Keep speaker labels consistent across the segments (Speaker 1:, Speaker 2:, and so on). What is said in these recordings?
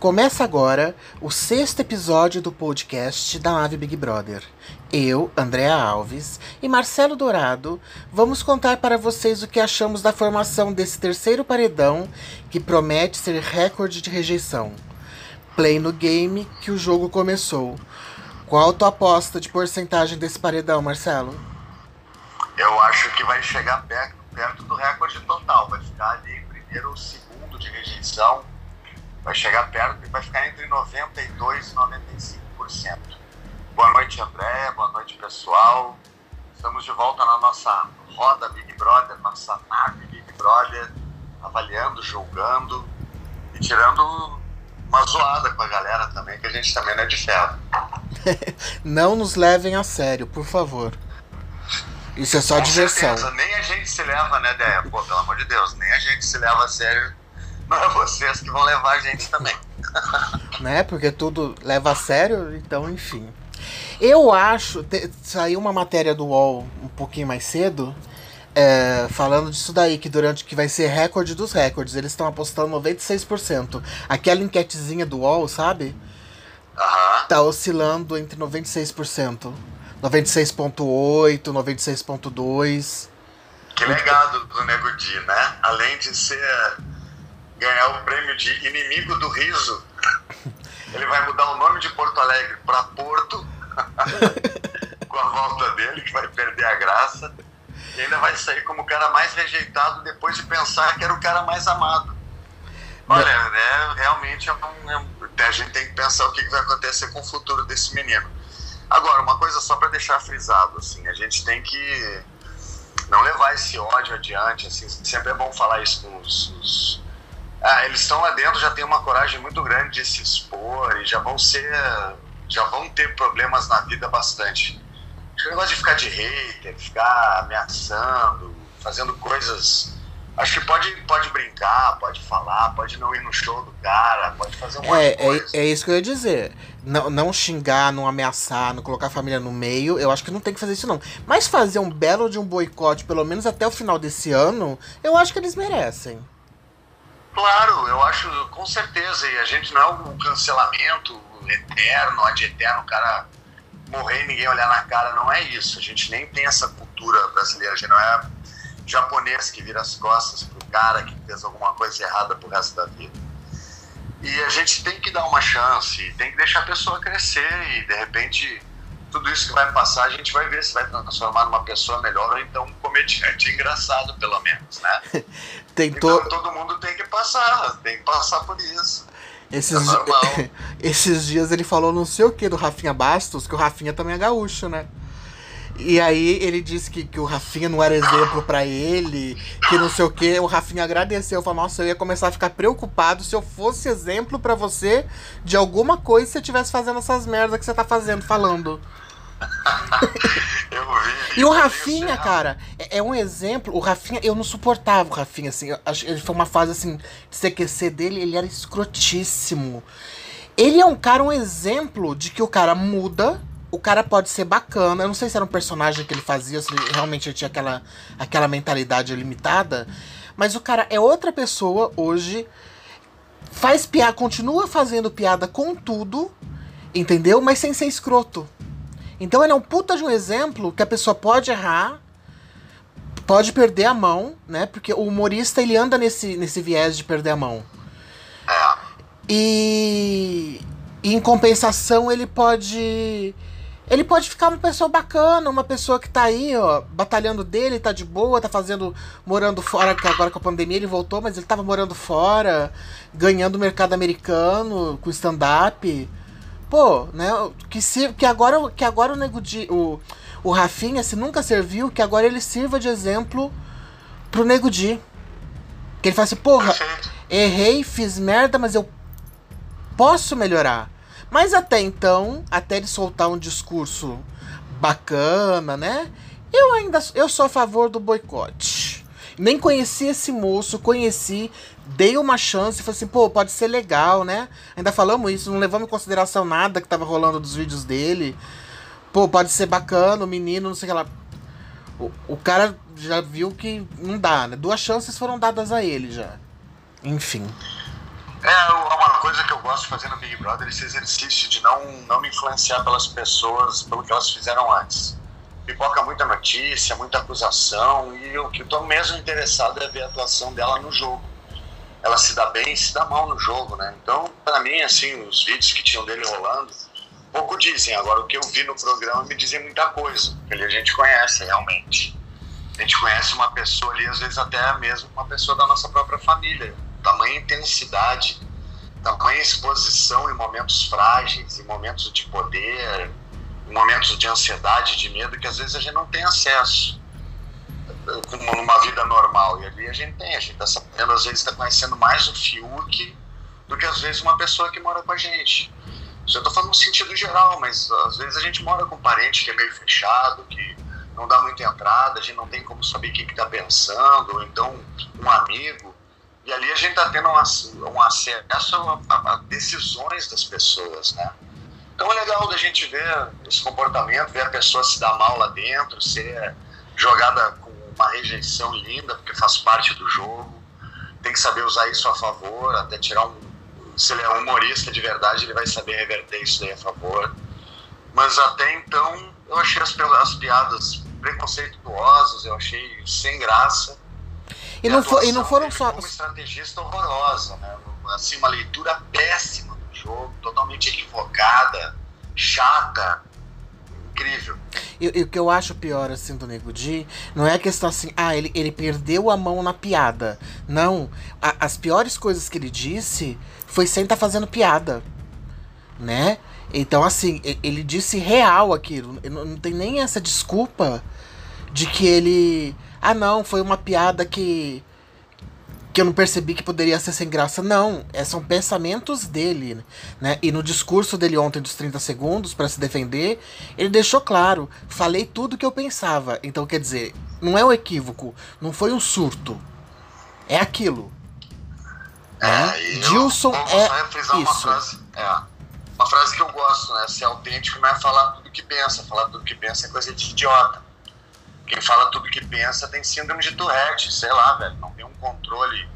Speaker 1: Começa agora o sexto episódio do podcast da Nave Big Brother. Eu, Andréa Alves e Marcelo Dourado vamos contar para vocês o que achamos da formação desse terceiro paredão que promete ser recorde de rejeição. Play no game que o jogo começou. Qual a tua aposta de porcentagem desse paredão, Marcelo?
Speaker 2: Eu acho que vai chegar perto, perto do recorde total. Vai ficar ali primeiro ou segundo de rejeição vai chegar perto e vai ficar entre 92% e 95%. Boa noite, André. Boa noite, pessoal. Estamos de volta na nossa roda Big Brother, nossa nave Big Brother, avaliando, julgando e tirando uma zoada com a galera também, que a gente também não é de ferro.
Speaker 1: não nos levem a sério, por favor. Isso é só com diversão.
Speaker 2: Certeza. Nem a gente se leva, né, Déia? Pô, pelo amor de Deus, nem a gente se leva a sério não é vocês que vão levar a gente também.
Speaker 1: né? Porque tudo leva a sério, então, enfim. Eu acho. Te, saiu uma matéria do UOL um pouquinho mais cedo. É, falando disso daí, que durante que vai ser recorde dos recordes, eles estão apostando 96%. Aquela enquetezinha do UOL, sabe?
Speaker 2: Uhum.
Speaker 1: Tá oscilando entre 96%. 96.8, 96.2.
Speaker 2: Que legado do Nego Di, né? Além de ser ganhar o prêmio de inimigo do riso, ele vai mudar o nome de Porto Alegre para Porto, com a volta dele, que vai perder a graça, e ainda vai sair como o cara mais rejeitado depois de pensar que era o cara mais amado. Olha, né, realmente é um, é um, a gente tem que pensar o que vai acontecer com o futuro desse menino. Agora, uma coisa só para deixar frisado, assim, a gente tem que não levar esse ódio adiante, assim, sempre é bom falar isso com os, os ah, eles estão lá dentro, já tem uma coragem muito grande de se expor e já vão ser, já vão ter problemas na vida bastante. Acho que o negócio de ficar de hater, ficar ameaçando, fazendo coisas. Acho que pode, pode brincar, pode falar, pode não ir no show do cara, pode fazer um
Speaker 1: é, é, é, isso que eu ia dizer. Não, não xingar, não ameaçar, não colocar a família no meio, eu acho que não tem que fazer isso não. Mas fazer um belo de um boicote, pelo menos até o final desse ano, eu acho que eles merecem.
Speaker 2: Claro, eu acho com certeza. E a gente não é um cancelamento eterno, ad eterno, o cara morrer e ninguém olhar na cara. Não é isso. A gente nem tem essa cultura brasileira. A gente não é japonês que vira as costas pro cara que fez alguma coisa errada pro resto da vida. E a gente tem que dar uma chance, tem que deixar a pessoa crescer e de repente tudo isso que vai passar, a gente vai ver se vai transformar numa pessoa melhor ou então comediante engraçado, pelo menos, né? Então todo mundo tem que passar, tem que passar por isso.
Speaker 1: Esses, é esses dias ele falou não sei o que do Rafinha Bastos, que o Rafinha também é gaúcho, né? E aí ele disse que, que o Rafinha não era exemplo para ele, que não sei o que. O Rafinha agradeceu, falou: Nossa, eu ia começar a ficar preocupado se eu fosse exemplo para você de alguma coisa se você estivesse fazendo essas merdas que você tá fazendo, falando.
Speaker 2: eu vi.
Speaker 1: E o Rafinha, cara, é, é, um exemplo. O Rafinha, eu não suportava o Rafinha, assim. Ele foi uma fase assim de CQC dele, ele era escrotíssimo. Ele é um cara, um exemplo de que o cara muda o cara pode ser bacana. Eu não sei se era um personagem que ele fazia, se ele realmente tinha aquela, aquela mentalidade limitada. Mas o cara é outra pessoa hoje. Faz piada, continua fazendo piada com tudo, entendeu? Mas sem ser escroto. Então ele é um puta de um exemplo que a pessoa pode errar, pode perder a mão, né? Porque o humorista ele anda nesse, nesse viés de perder a mão.
Speaker 2: É.
Speaker 1: E, e em compensação ele pode ele pode ficar uma pessoa bacana, uma pessoa que tá aí, ó, batalhando dele, tá de boa, tá fazendo, morando fora, que agora com a pandemia ele voltou, mas ele tava morando fora, ganhando o mercado americano com stand-up. Pô, né, que, se, que, agora, que agora o Nego Di, o, o Rafinha, se nunca serviu, que agora ele sirva de exemplo pro Nego Di. Que ele fala assim, porra, errei, fiz merda, mas eu posso melhorar. Mas até então, até ele soltar um discurso bacana, né? Eu ainda eu sou a favor do boicote. Nem conheci esse moço, conheci, dei uma chance e falei assim, pô, pode ser legal, né? Ainda falamos isso, não levamos em consideração nada que tava rolando dos vídeos dele. Pô, pode ser bacana, o menino, não sei o que lá. O, o cara já viu que não dá, né? Duas chances foram dadas a ele já. Enfim.
Speaker 2: É, uma coisa que eu gosto de fazer no Big Brother é esse exercício de não, não me influenciar pelas pessoas, pelo que elas fizeram antes. Pipoca muita notícia, muita acusação, e o que eu tô mesmo interessado é ver a atuação dela no jogo. Ela se dá bem e se dá mal no jogo, né? Então, para mim, assim, os vídeos que tinham dele rolando, pouco dizem. Agora, o que eu vi no programa me dizem muita coisa, ali a gente conhece realmente. A gente conhece uma pessoa ali, às vezes até mesmo uma pessoa da nossa própria família. Tamanha intensidade, tamanha exposição em momentos frágeis, em momentos de poder, em momentos de ansiedade, de medo, que às vezes a gente não tem acesso como numa vida normal. E ali a gente tem, a gente está sabendo, às vezes está conhecendo mais o Fiuk do que às vezes uma pessoa que mora com a gente. Isso eu estou falando no sentido geral, mas às vezes a gente mora com um parente que é meio fechado, que não dá muita entrada, a gente não tem como saber o que está pensando, ou então um amigo. E ali a gente está tendo um, um acesso a, a, a, decisões das pessoas, né? Então é legal da gente ver esse comportamento, ver a pessoa se dar mal lá dentro, ser jogada com uma rejeição linda, porque faz parte do jogo. Tem que saber usar isso a favor, até tirar um se ele é humorista de verdade, ele vai saber reverter isso daí a favor. Mas até então, eu achei as, as piadas preconceituosas, eu achei sem graça.
Speaker 1: E, não, for, e não foram só.
Speaker 2: Uma estrategista horrorosa, né? Assim, uma leitura péssima do jogo, totalmente equivocada, chata, incrível.
Speaker 1: E, o que eu acho pior, assim, do Nego Di, não é a questão assim, ah, ele, ele perdeu a mão na piada. Não. A, as piores coisas que ele disse foi sem estar tá fazendo piada. Né? Então, assim, ele disse real aquilo. Não tem nem essa desculpa de que ele. Ah, não, foi uma piada que que eu não percebi que poderia ser sem graça. Não, é, são pensamentos dele, né? E no discurso dele ontem dos 30 segundos para se defender, ele deixou claro, falei tudo que eu pensava. Então, quer dizer, não é um equívoco, não foi um surto. É aquilo.
Speaker 2: É, né? Gilson é isso. Uma frase, é, uma frase que eu gosto, né? Ser autêntico não é falar tudo que pensa, falar tudo que pensa é coisa de idiota. Quem fala tudo que pensa tem síndrome de Tourette, sei lá, velho. Não tem um controle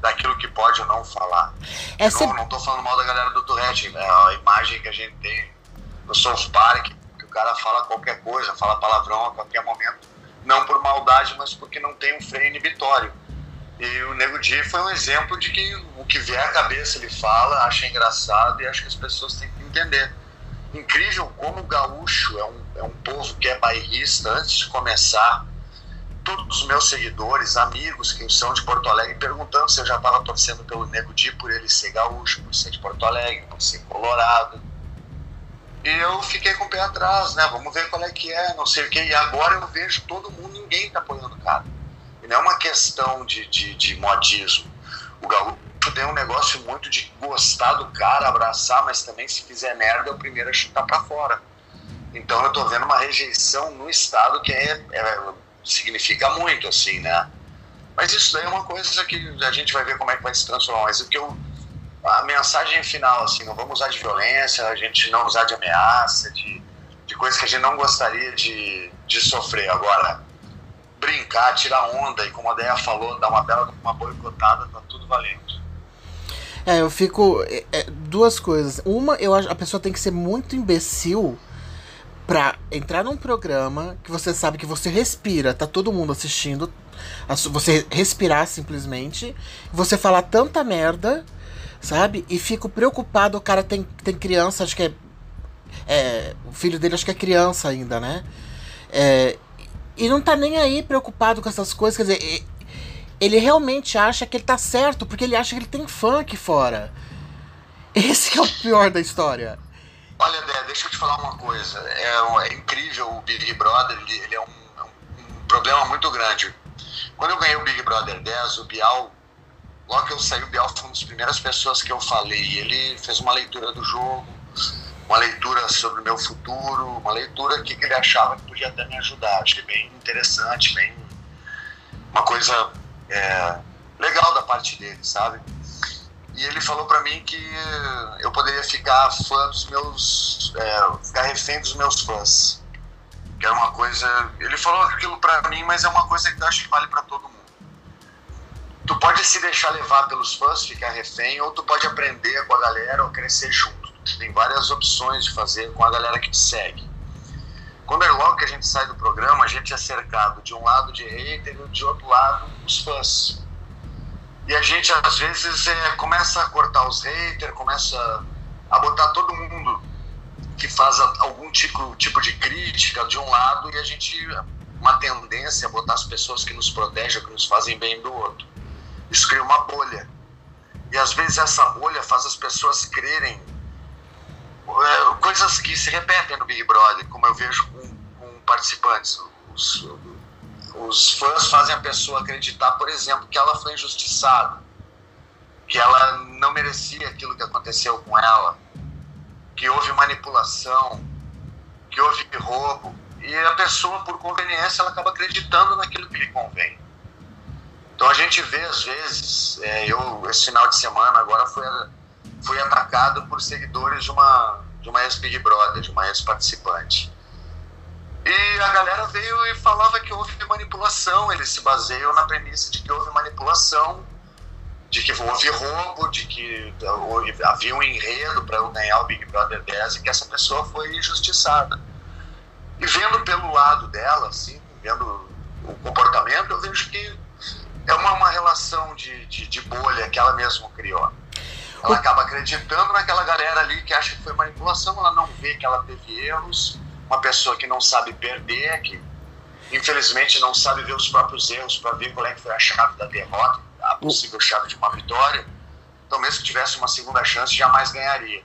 Speaker 2: daquilo que pode ou não falar. É não, tô falando mal da galera do Tourette, é a imagem que a gente tem no South Park, que o cara fala qualquer coisa, fala palavrão a qualquer momento, não por maldade, mas porque não tem um freio inibitório. E o Nego Di foi um exemplo de que o que vier à cabeça ele fala, acha engraçado e acho que as pessoas têm que entender incrível como o gaúcho é um, é um povo que é bairrista antes de começar. Todos os meus seguidores, amigos que são de Porto Alegre, perguntando se eu já estava torcendo pelo Nego Di por ele ser gaúcho, por ser de Porto Alegre, por ser colorado. E eu fiquei com o pé atrás, né? Vamos ver qual é que é, não sei o quê. E agora eu vejo todo mundo, ninguém tá apoiando o cara. E não é uma questão de, de, de modismo. O gaúcho tem um negócio muito de gostar do cara, abraçar, mas também se fizer merda é o primeiro a chutar para fora. Então eu tô vendo uma rejeição no estado que é, é, significa muito, assim, né? Mas isso daí é uma coisa que a gente vai ver como é que vai se transformar. Mas o que eu. A mensagem final, assim, não vamos usar de violência, a gente não usar de ameaça, de, de coisas que a gente não gostaria de, de sofrer. Agora, brincar, tirar onda e, como a Deia falou, dar uma bela uma boicotada, tá tudo valendo.
Speaker 1: É, eu fico. É, é, duas coisas. Uma, eu acho a pessoa tem que ser muito imbecil pra entrar num programa que você sabe que você respira, tá todo mundo assistindo. Você respirar simplesmente, você falar tanta merda, sabe? E fico preocupado, o cara tem, tem criança, acho que é, é. O filho dele acho que é criança ainda, né? É, e não tá nem aí preocupado com essas coisas, quer dizer, ele realmente acha que ele tá certo, porque ele acha que ele tem fã aqui fora. Esse é o pior da história.
Speaker 2: Olha, Dé, deixa eu te falar uma coisa. É, é incrível o Big Brother, ele, ele é um, um, problema muito grande. Quando eu ganhei o Big Brother 10, o Bial, logo que eu saí, o Bial foi uma das primeiras pessoas que eu falei. Ele fez uma leitura do jogo, uma leitura sobre o meu futuro, uma leitura que ele achava que podia até me ajudar. Achei bem interessante, bem uma coisa é, legal da parte dele, sabe? E ele falou para mim que eu poderia ficar fã dos meus. É, ficar refém dos meus fãs. Que era uma coisa. Ele falou aquilo para mim, mas é uma coisa que eu acho que vale para todo mundo. Tu pode se deixar levar pelos fãs, ficar refém, ou tu pode aprender com a galera ou crescer junto. Tem várias opções de fazer com a galera que te segue. Quando é logo que a gente sai do programa, a gente é cercado de um lado de hater e de outro lado os fãs. E a gente às vezes é, começa a cortar os haters, começa a botar todo mundo que faz algum tipo, tipo de crítica de um lado e a gente uma tendência a botar as pessoas que nos protegem, que nos fazem bem do outro. Isso cria uma bolha. E às vezes essa bolha faz as pessoas crerem é, coisas que se repetem no Big Brother, como eu vejo com, com participantes. Os, os fãs fazem a pessoa acreditar, por exemplo, que ela foi injustiçada, que ela não merecia aquilo que aconteceu com ela, que houve manipulação, que houve roubo. E a pessoa, por conveniência, ela acaba acreditando naquilo que lhe convém. Então a gente vê, às vezes, é, eu, esse final de semana, agora fui, fui atacado por seguidores de uma, de uma ex-Big Brother, de uma ex-participante. E a galera veio e falava que houve manipulação, eles se baseiam na premissa de que houve manipulação, de que houve roubo, de que havia um enredo para eu ganhar o Big Brother 10 e que essa pessoa foi injustiçada. E vendo pelo lado dela, assim, vendo o comportamento, eu vejo que é uma, uma relação de, de, de bolha que ela mesma criou. Ela acaba acreditando naquela galera ali que acha que foi manipulação, ela não vê que ela teve erros, uma pessoa que não sabe perder, que infelizmente não sabe ver os próprios erros para ver qual é que foi a chave da derrota, a possível chave de uma vitória. Então, mesmo que tivesse uma segunda chance, jamais ganharia.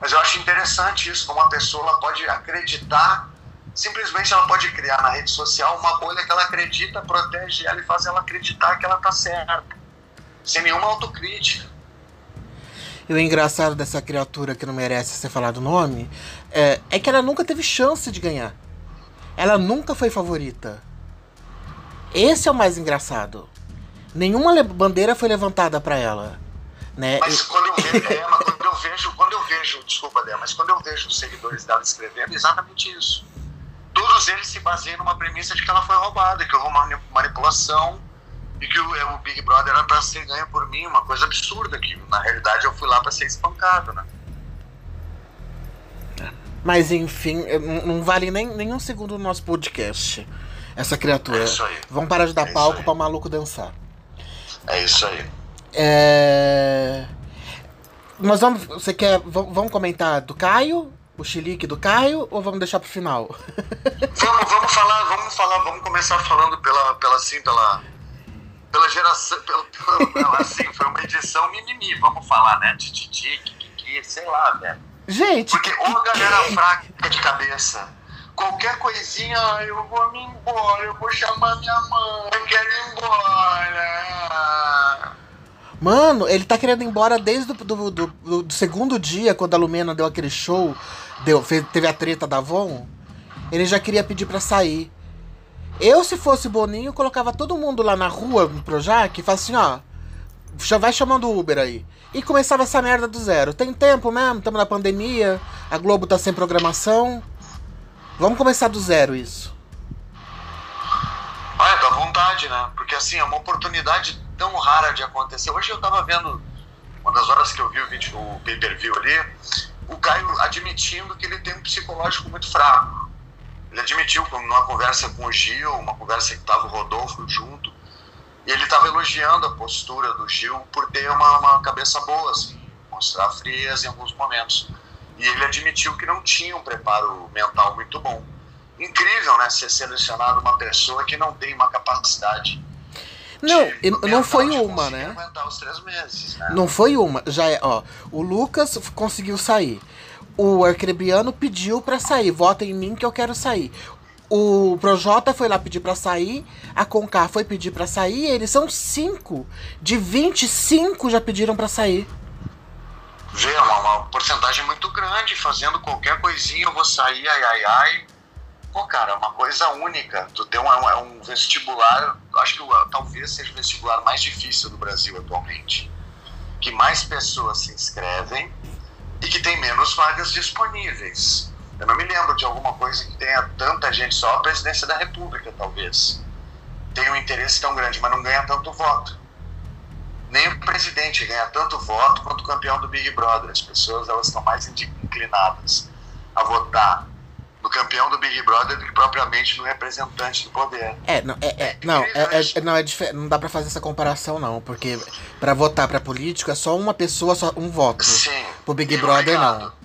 Speaker 2: Mas eu acho interessante isso, como a pessoa ela pode acreditar simplesmente ela pode criar na rede social uma bolha que ela acredita, protege ela e faz ela acreditar que ela está certa, sem nenhuma autocrítica.
Speaker 1: E o engraçado dessa criatura que não merece ser falado o nome é, é que ela nunca teve chance de ganhar. Ela nunca foi favorita. Esse é o mais engraçado. Nenhuma bandeira foi levantada para ela. Né?
Speaker 2: Mas quando eu, vejo, é, quando eu vejo, quando eu vejo, desculpa, Dé, mas quando eu vejo os seguidores dela escrevendo, é exatamente isso todos eles se baseiam numa premissa de que ela foi roubada, que houve uma manipulação e que o, é, o Big Brother era para ser ganho por mim, uma coisa absurda, que na realidade eu fui lá para ser espancado, né?
Speaker 1: Mas enfim, não vale nem, nem um segundo do nosso podcast. Essa criatura. É
Speaker 2: isso aí.
Speaker 1: Vamos parar de dar é palco para maluco dançar.
Speaker 2: É isso aí.
Speaker 1: É... Nós vamos. Você quer. Vamos comentar do Caio? o chilique do Caio ou vamos deixar pro final?
Speaker 2: vamos, vamos falar, vamos falar, vamos começar falando pela, pela assim, pela, pela geração, pela, pela, assim, foi uma edição mimimi, vamos falar, né? Tititi, kikiki, sei lá, velho.
Speaker 1: Gente.
Speaker 2: Porque ou a galera fraca de cabeça. Qualquer coisinha, eu vou me embora, eu vou chamar minha mãe, eu quero ir embora.
Speaker 1: Mano, ele tá querendo ir embora desde o do, do, do, do segundo dia, quando a Lumena deu aquele show, deu, fez, teve a treta da Von. Ele já queria pedir para sair. Eu, se fosse Boninho, colocava todo mundo lá na rua, no Projac, e falava assim, ó, já vai chamando o Uber aí. E começava essa merda do zero. Tem tempo mesmo, estamos na pandemia, a Globo tá sem programação. Vamos começar do zero isso.
Speaker 2: Ah, é, dá vontade, né? Porque assim, é uma oportunidade tão rara de acontecer. Hoje eu estava vendo, uma das horas que eu vi o vídeo, o pay-per-view ali, o Caio admitindo que ele tem um psicológico muito fraco. Ele admitiu numa conversa com o Gil, uma conversa que estava o Rodolfo junto, ele estava elogiando a postura do Gil por ter uma, uma cabeça boa, assim, mostrar frieza em alguns momentos. E ele admitiu que não tinha um preparo mental muito bom. Incrível, né? Ser selecionado uma pessoa que não tem uma capacidade
Speaker 1: não, não foi uma, né?
Speaker 2: Meses, né?
Speaker 1: Não foi uma. Já é, ó. O Lucas conseguiu sair. O Arcrebiano pediu para sair. Vota em mim que eu quero sair. O Projota foi lá pedir para sair. A Concar foi pedir para sair. Eles são cinco. De 25 já pediram para sair.
Speaker 2: Vê, é uma, uma porcentagem muito grande. Fazendo qualquer coisinha, eu vou sair, ai, ai, ai Pô, cara, é uma coisa única. Tu tem um, é um vestibular, acho que talvez seja o vestibular mais difícil do Brasil atualmente. Que mais pessoas se inscrevem e que tem menos vagas disponíveis. Eu não me lembro de alguma coisa que tenha tanta gente, só a presidência da República, talvez. Tem um interesse tão grande, mas não ganha tanto voto. nem o presidente ganha tanto voto quanto o campeão do Big Brother. As pessoas elas estão mais inclinadas a votar no campeão do Big Brother do que propriamente no representante do poder.
Speaker 1: É, não, é, é não, é, é, não, é não dá para fazer essa comparação não, porque para votar para político é só uma pessoa, só um voto.
Speaker 2: Sim.
Speaker 1: Pro Big Brother não.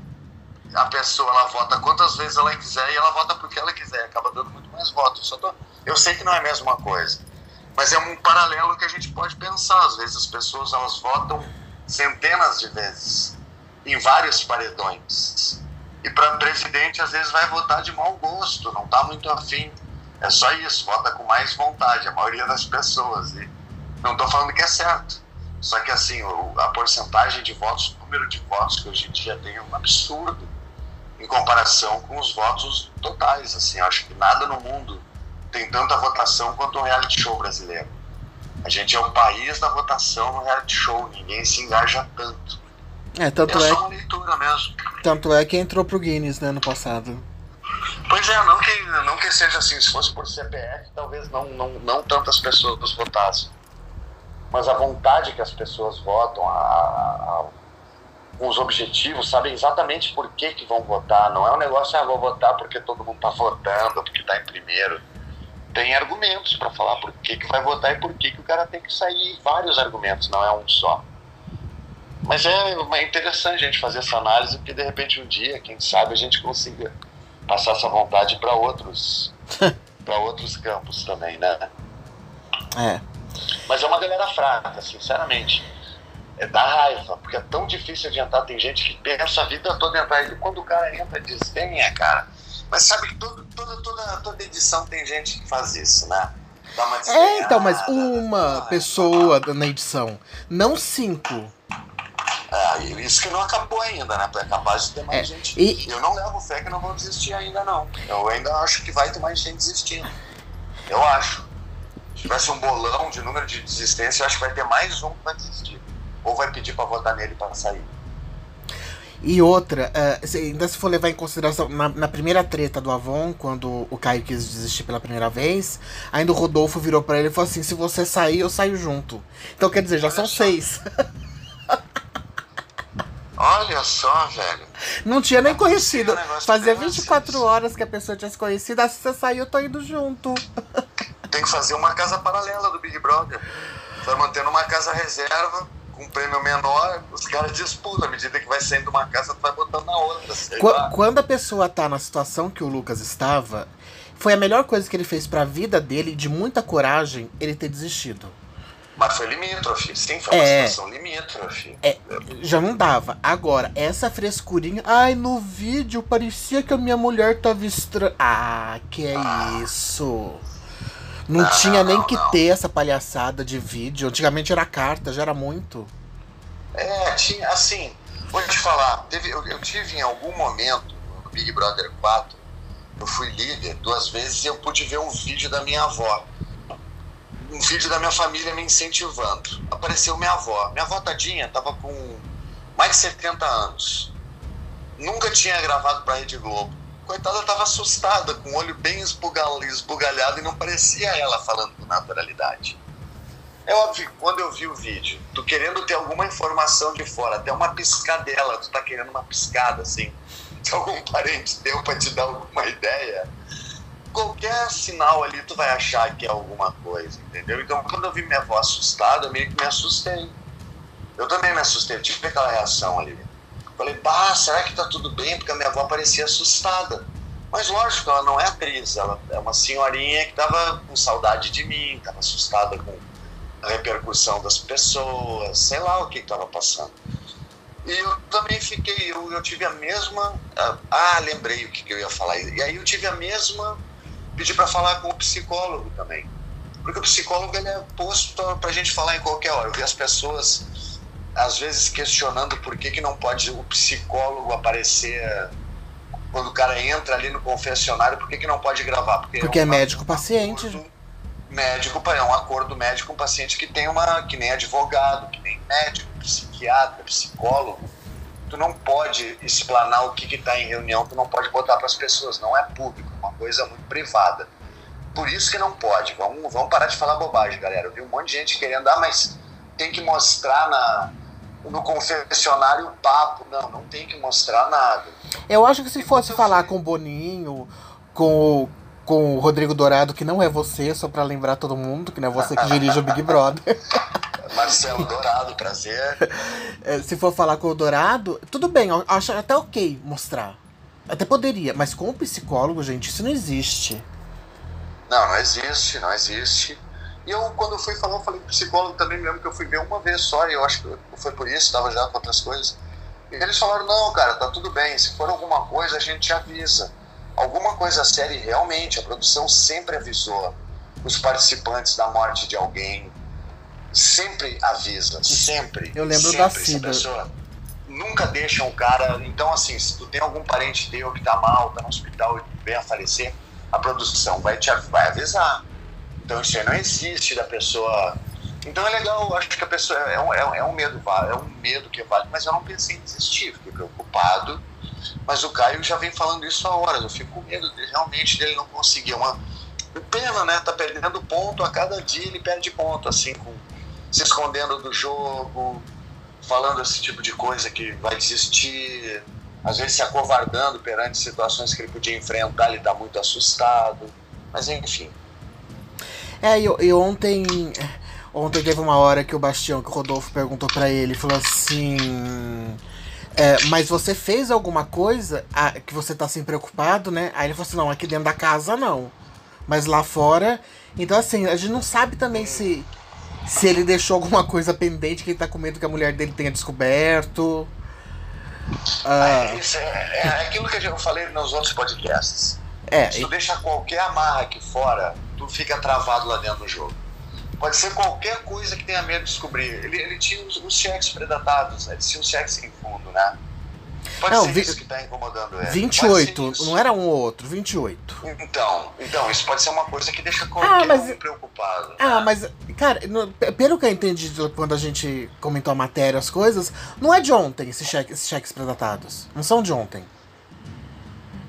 Speaker 2: A pessoa ela vota quantas vezes ela quiser e ela vota porque ela quiser, acaba dando muito mais votos. Tô... Eu sei que não é a mesma coisa, mas é um paralelo que a gente pode pensar. Às vezes as pessoas elas votam centenas de vezes em vários paredões e para presidente, às vezes, vai votar de mau gosto, não está muito afim. É só isso, vota com mais vontade, a maioria das pessoas. E não estou falando que é certo. Só que, assim, a porcentagem de votos, o número de votos que hoje em dia tem é um absurdo em comparação com os votos totais. Assim, acho que nada no mundo tem tanta votação quanto o reality show brasileiro. A gente é o país da votação no reality show, ninguém se engaja tanto.
Speaker 1: É, tanto é,
Speaker 2: é só uma leitura mesmo.
Speaker 1: Tanto é que entrou pro Guinness, né, no passado.
Speaker 2: Pois é, não que, não que seja assim, se fosse por CPF, talvez não, não, não tantas pessoas votassem. Mas a vontade que as pessoas votam, a, a, os objetivos, sabem exatamente por que, que vão votar. Não é um negócio, ah, vou votar porque todo mundo está votando, porque está em primeiro. Tem argumentos para falar por que, que vai votar e por que, que o cara tem que sair. Vários argumentos, não é um só. Mas é, é interessante a gente fazer essa análise, porque de repente um dia, quem sabe, a gente consiga passar essa vontade para outros para outros campos também, né?
Speaker 1: É.
Speaker 2: Mas é uma galera fraca, sinceramente. É da raiva, porque é tão difícil adiantar. Tem gente que pensa a vida toda entrar. E quando o cara entra, desdenha, cara. Mas sabe que todo, toda, toda, toda edição tem gente que faz isso, né?
Speaker 1: Dá uma é, então, mas uma pessoa na edição, não cinco.
Speaker 2: É, isso que não acabou ainda, né? É capaz de ter mais é, gente. E... Eu não levo fé que não vão desistir ainda, não. Eu ainda acho que vai ter mais gente desistindo. Eu acho. Se tivesse um bolão de número de desistência, eu acho que vai ter mais um que vai desistir. Ou vai pedir para votar nele para sair.
Speaker 1: E outra, uh, ainda se for levar em consideração, na, na, primeira treta do Avon, quando o Caio quis desistir pela primeira vez, ainda o Rodolfo virou para ele e falou assim: se você sair, eu saio junto. Então quer dizer, já Olha são só. seis.
Speaker 2: Olha só, velho.
Speaker 1: Não tinha nem conhecido. Fazia 24 horas que a pessoa tinha se conhecido. Ah, se você saiu, eu tô indo junto.
Speaker 2: Tem que fazer uma casa paralela do Big Brother. Vai mantendo uma casa reserva, um prêmio menor, os caras disputam. À medida que vai saindo uma casa, tu vai botando na outra.
Speaker 1: Qu quando a pessoa tá na situação que o Lucas estava, foi a melhor coisa que ele fez para a vida dele, de muita coragem, ele ter desistido.
Speaker 2: Mas foi limítrofe, sim, foi uma é, situação limítrofe.
Speaker 1: É, já não dava. Agora, essa frescurinha. Ai, no vídeo parecia que a minha mulher tava estranha. Ah, que é ah. isso? Não, não tinha não, nem que ter essa palhaçada de vídeo. Antigamente era carta, já era muito.
Speaker 2: É, tinha, assim, vou te falar, teve, eu, eu tive em algum momento no Big Brother 4, eu fui líder duas vezes e eu pude ver um vídeo da minha avó um vídeo da minha família me incentivando. Apareceu minha avó. Minha avó tadinha estava com mais de 70 anos. Nunca tinha gravado para a Rede Globo. Coitada, estava assustada, com o olho bem esbugalhado e não parecia ela falando com naturalidade. É óbvio quando eu vi o vídeo, tu querendo ter alguma informação de fora, até uma piscadela, tu tá querendo uma piscada assim, que algum parente deu para te dar alguma ideia, qualquer sinal ali tu vai achar que é alguma coisa, entendeu? Então quando eu vi minha avó assustada, eu meio que me assustei. Eu também me assustei, eu tive aquela reação ali. Falei, bah, será que tá tudo bem? Porque a minha avó parecia assustada. Mas lógico, ela não é atriz, ela é uma senhorinha que tava com saudade de mim, tava assustada com a repercussão das pessoas, sei lá o que estava passando. E eu também fiquei, eu, eu tive a mesma. Ah, ah, lembrei o que, que eu ia falar. E aí eu tive a mesma pedir para falar com o psicólogo também. Porque o psicólogo ele é posto para a gente falar em qualquer hora. Eu vi as pessoas, às vezes, questionando por que, que não pode o psicólogo aparecer quando o cara entra ali no confessionário, por que, que não pode gravar?
Speaker 1: Porque, Porque é, uma, é médico-paciente.
Speaker 2: Um médico, é um acordo médico com um paciente que tem uma. que nem advogado, que nem médico, psiquiatra, psicólogo. Tu não pode explanar o que está em reunião, tu não pode botar para as pessoas, não é público uma coisa muito privada. Por isso que não pode. Vamos, vamos parar de falar bobagem, galera. Eu vi um monte de gente querendo, ah, mas tem que mostrar na, no confessionário o papo. Não, não tem que mostrar nada.
Speaker 1: Eu acho que se fosse falar com o Boninho, com, com o Rodrigo Dourado, que não é você, só para lembrar todo mundo, que não é você que dirige o Big Brother.
Speaker 2: Marcelo Dourado, prazer.
Speaker 1: É, se for falar com o Dourado, tudo bem, eu acho até ok mostrar. Até poderia, mas com o psicólogo, gente, isso não existe.
Speaker 2: Não, não existe, não existe. E eu, quando fui falar, eu falei com psicólogo também, mesmo que eu fui ver uma vez só, e eu acho que foi por isso, estava já com outras coisas. E eles falaram: não, cara, tá tudo bem, se for alguma coisa, a gente avisa. Alguma coisa séria, realmente, a produção sempre avisou os participantes da morte de alguém. Sempre avisa, sempre.
Speaker 1: Eu lembro
Speaker 2: sempre,
Speaker 1: da Cida.
Speaker 2: Pessoa, nunca deixam o cara. Então, assim, se tu tem algum parente teu que tá mal, tá no hospital e vem a falecer, a produção vai te vai avisar. Então isso aí não existe da pessoa. Então é legal, acho que a pessoa é um, é um medo, é um medo que vale, mas eu não pensei em desistir, fiquei preocupado. Mas o Caio já vem falando isso há horas, eu fico com medo de, realmente dele não conseguir. Uma pena, né? Tá perdendo ponto, a cada dia ele perde ponto, assim, com, se escondendo do jogo, falando esse tipo de coisa que vai desistir, às vezes se acovardando perante situações que ele podia enfrentar, ele tá muito assustado. Mas enfim,
Speaker 1: é, e, e ontem. Ontem teve uma hora que o Bastião, que o Rodolfo perguntou para ele, falou assim. É, mas você fez alguma coisa a, que você tá assim preocupado, né? Aí ele falou assim, não, aqui dentro da casa não. Mas lá fora. Então assim, a gente não sabe também se. Se ele deixou alguma coisa pendente que ele tá com medo que a mulher dele tenha descoberto.
Speaker 2: Ah. Isso é, é, aquilo que eu falei nos outros podcasts. É, tu e... deixa qualquer amarra aqui fora, tu fica travado lá dentro do jogo. Pode ser qualquer coisa que tenha medo de descobrir. Ele, ele tinha os, os cheques predatados, né? ele tinha os cheques sem fundo, né? Pode não, ser vi... isso que está incomodando ele.
Speaker 1: 28, não era um ou outro, 28.
Speaker 2: Então, então, isso pode ser uma coisa que deixa qualquer ah, mas... um preocupado.
Speaker 1: Ah, né? mas, cara, no, pelo que eu entendi quando a gente comentou a matéria, as coisas, não é de ontem esses cheques, esses cheques predatados. Não são de ontem.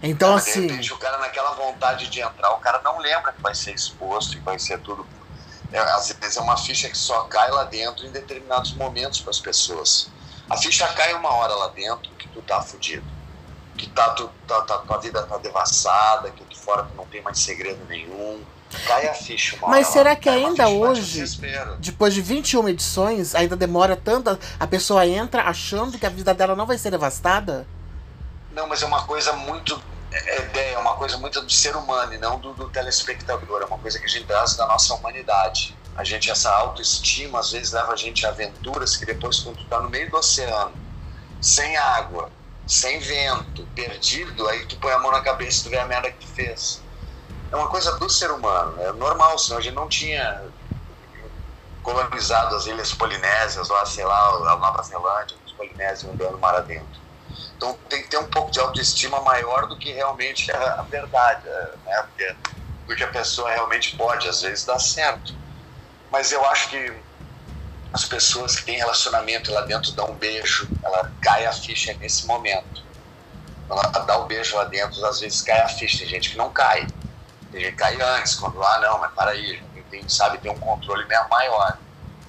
Speaker 1: Então, assim.
Speaker 2: De repente, o cara, naquela vontade de entrar, o cara não lembra que vai ser exposto e vai ser tudo. É, às vezes é uma ficha que só cai lá dentro em determinados momentos para as pessoas. A ficha cai uma hora lá dentro que tu tá fudido. Que tá, tu, tá, tá, tua vida tá devassada, que aqui fora tu não tem mais segredo nenhum. Cai a ficha uma
Speaker 1: Mas
Speaker 2: hora
Speaker 1: será que ainda hoje, depois de 21 edições, ainda demora tanto? A pessoa entra achando que a vida dela não vai ser devastada?
Speaker 2: Não, mas é uma coisa muito. É, é, é uma coisa muito do ser humano e não do, do telespectador. É uma coisa que a gente traz da nossa humanidade. A gente, essa autoestima, às vezes leva a gente a aventuras que depois, quando tu tá no meio do oceano, sem água, sem vento, perdido, aí tu põe a mão na cabeça e tu vê a merda que tu fez. É uma coisa do ser humano, é normal, senão a gente não tinha colonizado as ilhas polinésias, lá, sei lá, a Nova Zelândia, os polinésios andando mar adentro. Então tem que ter um pouco de autoestima maior do que realmente a, a verdade, né? Porque, porque a pessoa realmente pode, às vezes, dar certo. Mas eu acho que as pessoas que têm relacionamento lá dentro dão um beijo, ela cai a ficha nesse momento. Ela dá o um beijo lá dentro, às vezes cai a ficha. Tem gente que não cai. Tem gente que cai antes, quando, ah, não, mas para aí, tem, sabe, tem um controle maior.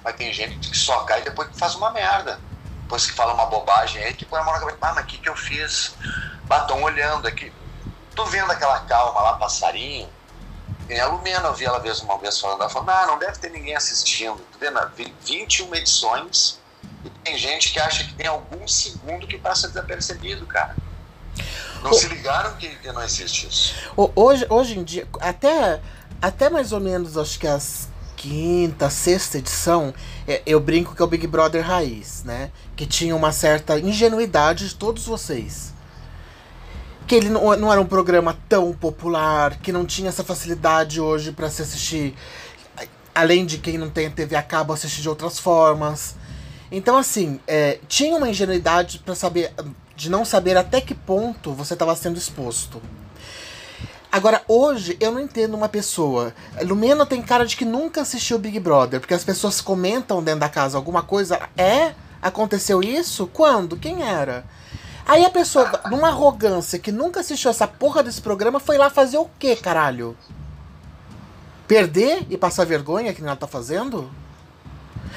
Speaker 2: Mas tem gente que só cai depois que faz uma merda depois que fala uma bobagem aí, que põe a mão na cabeça, ah, mas o que, que eu fiz? Batom olhando aqui. Tô vendo aquela calma lá, passarinho. E a Lumena, eu vi ela vez, uma vez falando, ela falou, não, não deve ter ninguém assistindo. Tá vendo? 21 edições e tem gente que acha que tem algum segundo que passa desapercebido, cara. Não o... se ligaram que, que, não existe isso.
Speaker 1: Hoje, hoje em dia, até, até mais ou menos, acho que as quinta, sexta edição, é, eu brinco que é o Big Brother raiz, né? Que tinha uma certa ingenuidade de todos vocês. Que ele não, era um programa tão popular, que não tinha essa facilidade hoje para se assistir. Além de quem não tem TV a cabo, assistir de outras formas. Então, assim, é, tinha uma ingenuidade para saber. de não saber até que ponto você estava sendo exposto. Agora, hoje, eu não entendo uma pessoa. Lumena tem cara de que nunca assistiu Big Brother, porque as pessoas comentam dentro da casa alguma coisa. É? Aconteceu isso? Quando? Quem era? Aí a pessoa, numa arrogância que nunca assistiu essa porra desse programa, foi lá fazer o quê, caralho? Perder e passar vergonha que ela tá fazendo?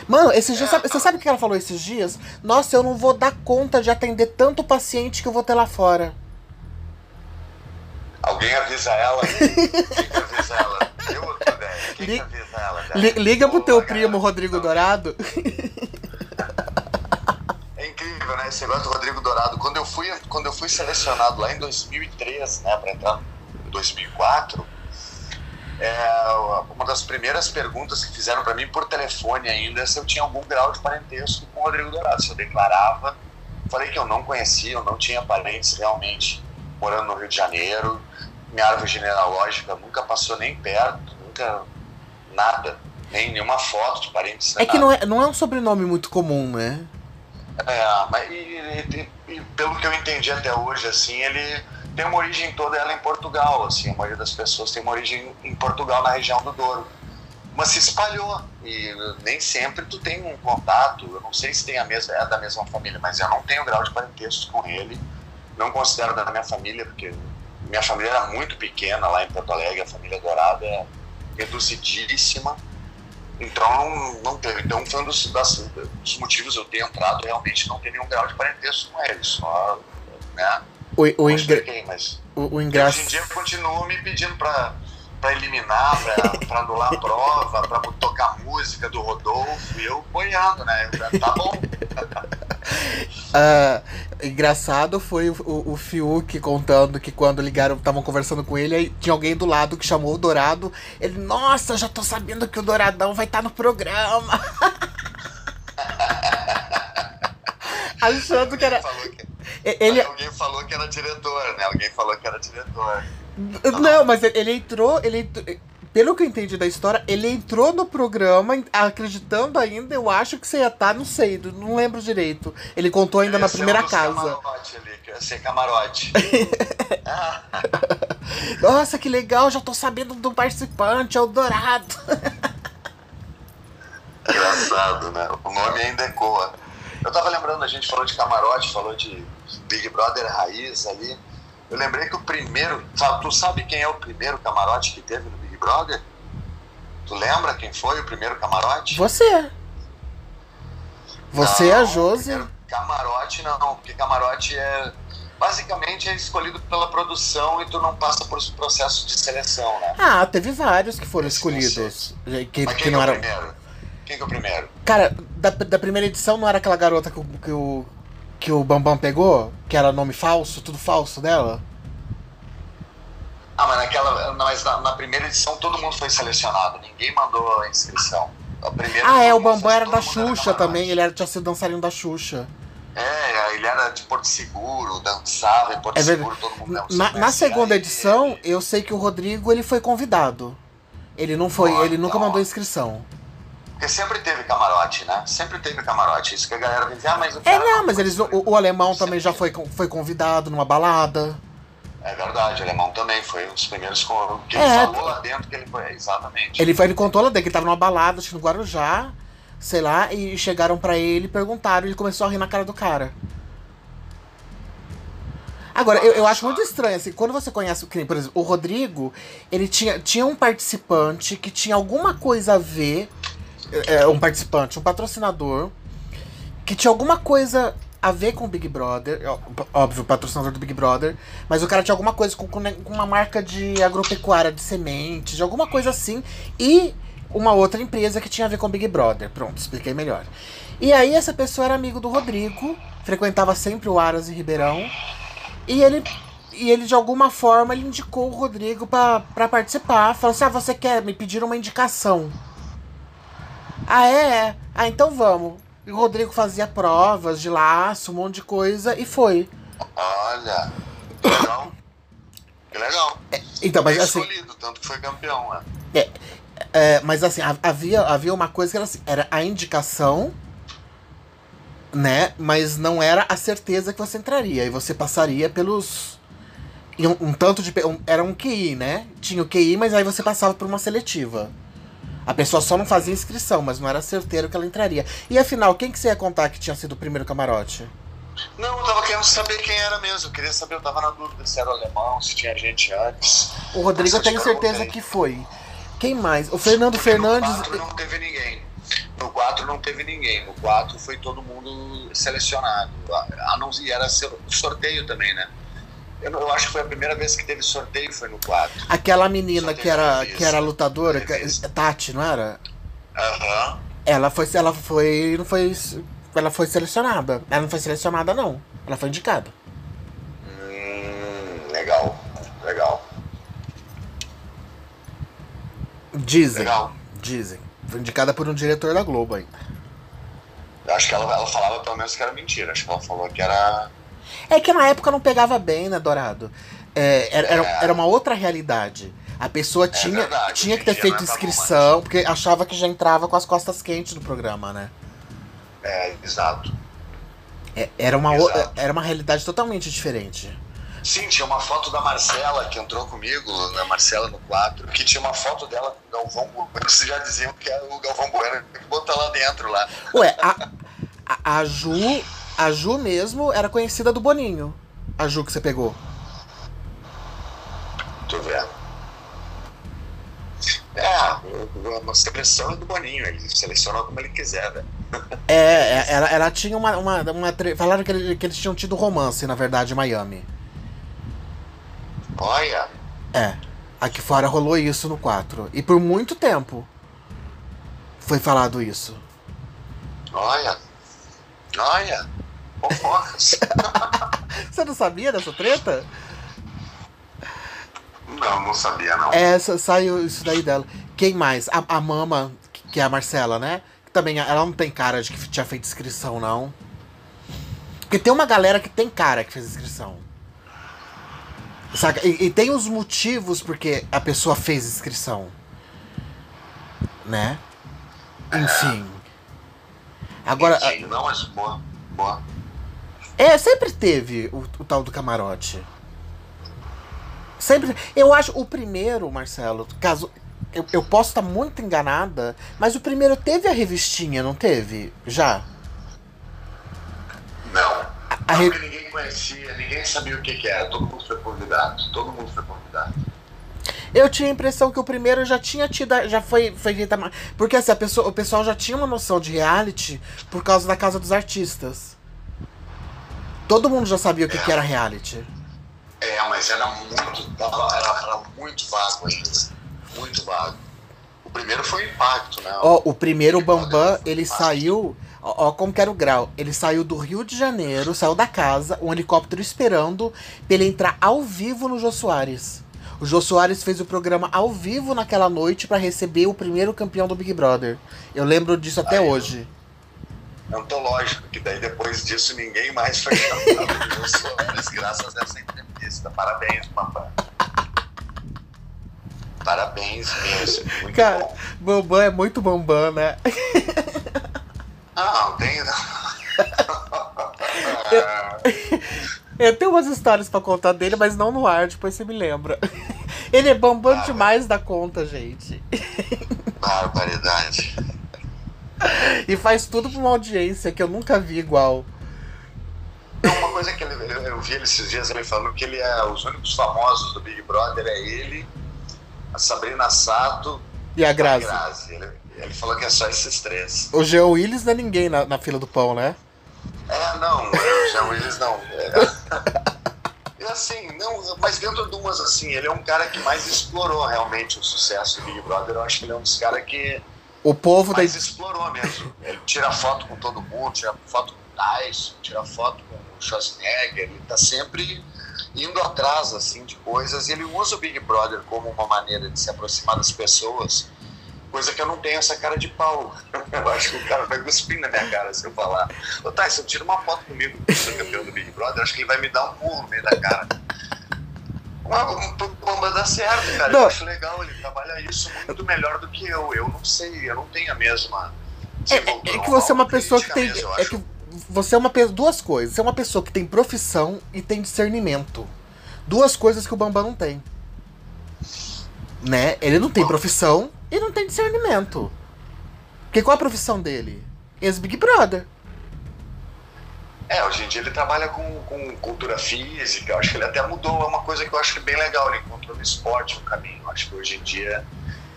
Speaker 1: Mano, esses dias, você sabe o que ela falou esses dias? Nossa, eu não vou dar conta de atender tanto paciente que eu vou ter lá fora.
Speaker 2: Alguém avisa ela? Quem que avisa ela? Eu ou tu, Déia? Quem
Speaker 1: Li-
Speaker 2: que avisa ela?
Speaker 1: Liga pro teu primo, Rodrigo Dourado.
Speaker 2: É incrível, né? Esse negócio do Rodrigo Dourado. Quando eu fui, quando eu fui selecionado lá em 2003, né, para entrar em 2004, é, uma das primeiras perguntas que fizeram para mim por telefone ainda é se eu tinha algum grau de parentesco com o Rodrigo Dourado. Se eu declarava, falei que eu não conhecia, eu não tinha parentes realmente morando no Rio de Janeiro. Minha árvore genealógica nunca passou nem perto, nunca nada, nem nenhuma foto de parentes.
Speaker 1: É que
Speaker 2: nada.
Speaker 1: não é, não é um sobrenome muito comum, né?
Speaker 2: É, mas e, e- e pelo que eu entendi até hoje, assim, ele tem uma origem toda ela em Portugal, assim, a maioria das pessoas tem uma origem em Portugal, na região do Douro. Mas se espalhou e nem sempre tu tem um contato, eu não sei se tem a mesma, é da mesma família, mas eu não tenho grau de parentesco com ele, não considero da minha família, porque minha família era muito pequena lá em Porto Alegre, a família Dourada é reduzidíssima, então não, teve. Então foi um dos, das- dos motivos eu ter entrado realmente não ter nenhum grau de parentesco com ele. Só, né?
Speaker 1: O, o,
Speaker 2: mas
Speaker 1: o, o
Speaker 2: hoje em dia continuam me pedindo pra, pra eliminar, pra, pra anular a prova, pra tocar música do Rodolfo, e eu boiando, né? Eu, Tá bom.
Speaker 1: Ah, engraçado foi o, o, o Fiuk contando que quando ligaram, estavam conversando com ele, aí tinha alguém do lado que chamou o Dourado. Ele, nossa, já tô sabendo que o Douradão vai estar no programa. Achando que era. Ele,
Speaker 2: Alguém falou que era diretor, né? Alguém falou que era diretor.
Speaker 1: Não, mas ele, entrou, ele entrou- Pelo que eu entendi da história, ele entrou no programa acreditando ainda, eu acho que você ia estar, não sei, não lembro direito. Ele contou ainda na
Speaker 2: Esse é
Speaker 1: primeira
Speaker 2: um dos
Speaker 1: casa.
Speaker 2: Camarote ali, que ia ser camarote. Ah,
Speaker 1: Nossa, que legal, já tô sabendo do participante, é o Dourado.
Speaker 2: Engraçado, né? O nome ainda ecoa. Eu tava lembrando, a gente falou de camarote, falou de Big Brother raiz ali. Eu lembrei que o primeiro. Tu sabe quem é o primeiro camarote que teve no Big Brother? Tu lembra quem foi o primeiro camarote?
Speaker 1: Você. Você,
Speaker 2: Não,
Speaker 1: a
Speaker 2: o
Speaker 1: Josi.
Speaker 2: Camarote não, porque camarote é. Basicamente é escolhido pela produção e tu não passa por esse processo de seleção, né?
Speaker 1: Ah, teve vários que foram
Speaker 2: Esse
Speaker 1: escolhidos. Que,
Speaker 2: Mas
Speaker 1: que
Speaker 2: quem
Speaker 1: não
Speaker 2: que é o
Speaker 1: eram.
Speaker 2: primeiro? Quem que é o primeiro?
Speaker 1: Cara, da, da primeira edição não era aquela garota que, que o. que o Bambam pegou? Que era nome falso, tudo falso dela?
Speaker 2: Ah, mas naquela. Mas na, na primeira edição todo mundo foi selecionado, ninguém mandou a inscrição. A primeira,
Speaker 1: Ah, é, o Bambam era da Xuxa
Speaker 2: camarote.
Speaker 1: também, ele era, tinha sido dançarino da Xuxa.
Speaker 2: É, ele era de Porto Seguro, dançava em Porto
Speaker 1: É
Speaker 2: Seguro, todo mundo.
Speaker 1: Na, na segunda
Speaker 2: conhecia
Speaker 1: edição,
Speaker 2: ele?
Speaker 1: eu sei que o Rodrigo ele foi convidado. Ele não foi, ele nunca
Speaker 2: então,
Speaker 1: mandou
Speaker 2: ó.
Speaker 1: inscrição.
Speaker 2: Porque sempre teve camarote, né? Sempre teve camarote. Isso que a galera dizer, ah, mas o
Speaker 1: É, não, mas eles, o, o alemão também
Speaker 2: Sempre
Speaker 1: já
Speaker 2: teve.
Speaker 1: foi, foi convidado numa balada.
Speaker 2: É verdade, o alemão também foi um dos primeiros que
Speaker 1: É,
Speaker 2: ele falou lá dentro que ele foi. Exatamente.
Speaker 1: Ele, foi- ele contou lá dele que ele tava numa balada, acho que no Guarujá, sei lá, e chegaram pra ele, perguntaram, e ele começou a rir na cara do cara. Agora, eu, eu acho muito estranho, assim, quando você conhece, que nem, por exemplo, o Rodrigo, ele tinha, tinha um participante que tinha alguma coisa a ver, é, um participante, um patrocinador, que tinha alguma coisa a ver com o Big Brother, óbvio, patrocinador do Big Brother, mas o cara tinha alguma coisa com, ne- com uma marca de agropecuária, de sementes, de alguma coisa assim, e uma outra empresa que tinha a ver com o Big Brother. Pronto, expliquei melhor. E aí essa pessoa era amigo do Rodrigo, frequentava sempre o Aras e Ribeirão, e ele e ele de alguma forma ele indicou o Rodrigo pra participar. Falou assim: "Ah, você quer me pedir uma indicação?" Ah, é? é. Ah, então vamos. E o Rodrigo fazia provas de laço, um monte de coisa e foi.
Speaker 2: Olha, que legal. Que legal.
Speaker 1: Então, mas
Speaker 2: Foi
Speaker 1: assim,
Speaker 2: escolhido, tanto que foi campeão, né?
Speaker 1: É, mas assim, ha- havia, havia uma coisa que era assim, era a indicação, né? Mas não era a certeza que você entraria. E você passaria pelos. Um, um tanto de. um- era um QI, né? Tinha o QI, mas aí você passava por uma seletiva. A pessoa só não fazia inscrição, mas não era certeiro que ela entraria. E afinal, quem que você ia contar que tinha sido o primeiro camarote?
Speaker 2: Não, eu tava querendo saber quem era mesmo. Eu queria saber, eu tava na dúvida se era o alemão, se tinha gente antes.
Speaker 1: O Rodrigo eu tenho certeza que foi. Quem mais? O Fernando
Speaker 2: Porque no
Speaker 1: Fernandes.
Speaker 2: quatro não teve ninguém. no 4 não teve ninguém. No 4 foi todo mundo selecionado. A, a não e era sorteio também, né? Eu, eu, acho que foi a primeira vez que teve sorteio, foi no 4.
Speaker 1: Aquela menina que era, que era lutadora, que, Tati, não era?
Speaker 2: Aham. Uhum.
Speaker 1: Ela foi. Ela foi. Não foi. Ela foi selecionada. Ela não foi selecionada, não. Ela foi indicada.
Speaker 2: Hum, legal. Legal.
Speaker 1: Dizem. Legal. Dizem. Foi indicada por um diretor da Globo ainda.
Speaker 2: Acho que ela, ela falava pelo menos que era mentira. Acho que ela falou que era.
Speaker 1: É que na época não pegava bem, né, Dourado? É, era, era, é. era, uma outra realidade. A pessoa é tinha, verdade, tinha que ter feito é inscrição, porque achava que já entrava com as costas quentes no programa, né?
Speaker 2: É, exato.
Speaker 1: Era, uma, exato. era uma realidade totalmente diferente.
Speaker 2: Sim, tinha uma foto da Marcela que entrou comigo, na Marcela no 4, que tinha uma foto dela com o Galvão Bueno. Vocês já diziam que é o Galvão Bueno que botar lá dentro lá.
Speaker 1: Ué, a, a, a, Ju. A Ju mesmo era conhecida do Boninho. A Ju que você pegou.
Speaker 2: Tô vendo. É, a seleção é do Boninho, ele seleciona como ele quiser, velho.
Speaker 1: É, é, ela, ela tinha uma. uma, uma falaram que, ele, que eles tinham tido romance, na verdade, em Miami.
Speaker 2: Olha.
Speaker 1: É. Aqui fora rolou isso no 4. E por muito tempo foi falado isso.
Speaker 2: Olha. Olha. Fofocas.
Speaker 1: Você não sabia dessa treta?
Speaker 2: Não, não sabia, não.
Speaker 1: É, saiu isso daí dela. Quem mais? A, a mama, que é a Marcela, né? Também, ela não tem cara de que tinha feito inscrição, não. Porque tem uma galera que tem cara que fez inscrição. Saca? E, e, tem os motivos porque a pessoa fez inscrição. Né? Enfim. Agora.
Speaker 2: Entendi. Não, mas boa. Boa.
Speaker 1: É, sempre teve o, o tal do camarote. Sempre. Eu acho o primeiro, Marcelo, caso. Eu, eu posso estar muito enganada, mas o primeiro teve a revistinha, não teve? Já?
Speaker 2: Não. A, a re... ninguém conhecia, ninguém sabia o que, que era. Todo mundo foi convidado. Todo mundo foi convidado.
Speaker 1: Eu tinha a impressão que o primeiro já tinha tido. Já foi, foi feita. Porque assim, a pessoa, o pessoal já tinha uma noção de reality por causa da Casa dos Artistas. Todo mundo já sabia o que, é. que era reality.
Speaker 2: É, mas era muito. Era, era muito vago ainda. Muito vago. O primeiro foi o impacto, né?
Speaker 1: Ó, o primeiro o Bambam, ele saiu. Ó, como que era o grau. Ele saiu do Rio de Janeiro, saiu da casa, um helicóptero esperando pra ele entrar ao vivo no Jô Soares. O Jô Soares fez o programa ao vivo naquela noite para receber o primeiro campeão do Big Brother. Eu lembro disso até Aí, hoje.
Speaker 2: Antológico, que daí depois disso ninguém mais foi chamado de Jô Soares, graças a essa entrevista. Parabéns, papai. Parabéns mesmo. Muito Cara,
Speaker 1: bom. Bambam é muito bambam, né?
Speaker 2: Não, tem.
Speaker 1: eu, eu tenho umas histórias para contar dele, mas não no ar, depois você me lembra. Ele é bambam ah, demais da conta, gente.
Speaker 2: Barbaridade.
Speaker 1: E faz tudo pra uma audiência que eu nunca vi igual.
Speaker 2: Uma coisa que ele, eu vi ele esses dias, ele falou que ele é os únicos famosos do Big Brother é ele, a Sabrina Sato
Speaker 1: e a Grazi.
Speaker 2: A Grazi. Ele, ele falou que é só esses três.
Speaker 1: O Jean Willis não é ninguém na, na fila do pão, né?
Speaker 2: É, não, o Jean Willis não. É. E assim, não, mas dentro de umas assim, ele é um cara que mais explorou realmente o sucesso do Big Brother. Eu acho que ele é um dos caras que.
Speaker 1: O povo
Speaker 2: mais da... explorou mesmo. Ele tira foto com todo mundo, tira foto com o Tyson, tira foto com o Schwarzenegger, ele tá sempre indo atrás assim de coisas. Ele usa o Big Brother como uma maneira de se aproximar das pessoas Coisa que eu não tenho essa cara de pau. Eu acho que o cara vai cuspir na minha cara se eu falar. Ô, Tyson, tira uma foto comigo, sou campeão do Big Brother. Acho que ele vai me dar um burro no meio da cara. Bomba dá certo, cara. Não. Eu acho legal. Ele trabalha isso muito melhor do que eu. Eu não sei, eu não tenho a mesma.
Speaker 1: É, é que você é uma pessoa que tem. Mesmo, é que você é uma duas coisas. Você é uma pessoa que tem profissão e tem discernimento. Duas coisas que o Bambam não tem. Né? Ele não tem profissão e não tem discernimento. Porque qual a profissão dele? Ex-Big Brother.
Speaker 2: É, hoje em dia ele trabalha com, com cultura física, acho que ele até mudou, é uma coisa que eu acho que é bem legal, ele encontrou no esporte um caminho. Acho que hoje em dia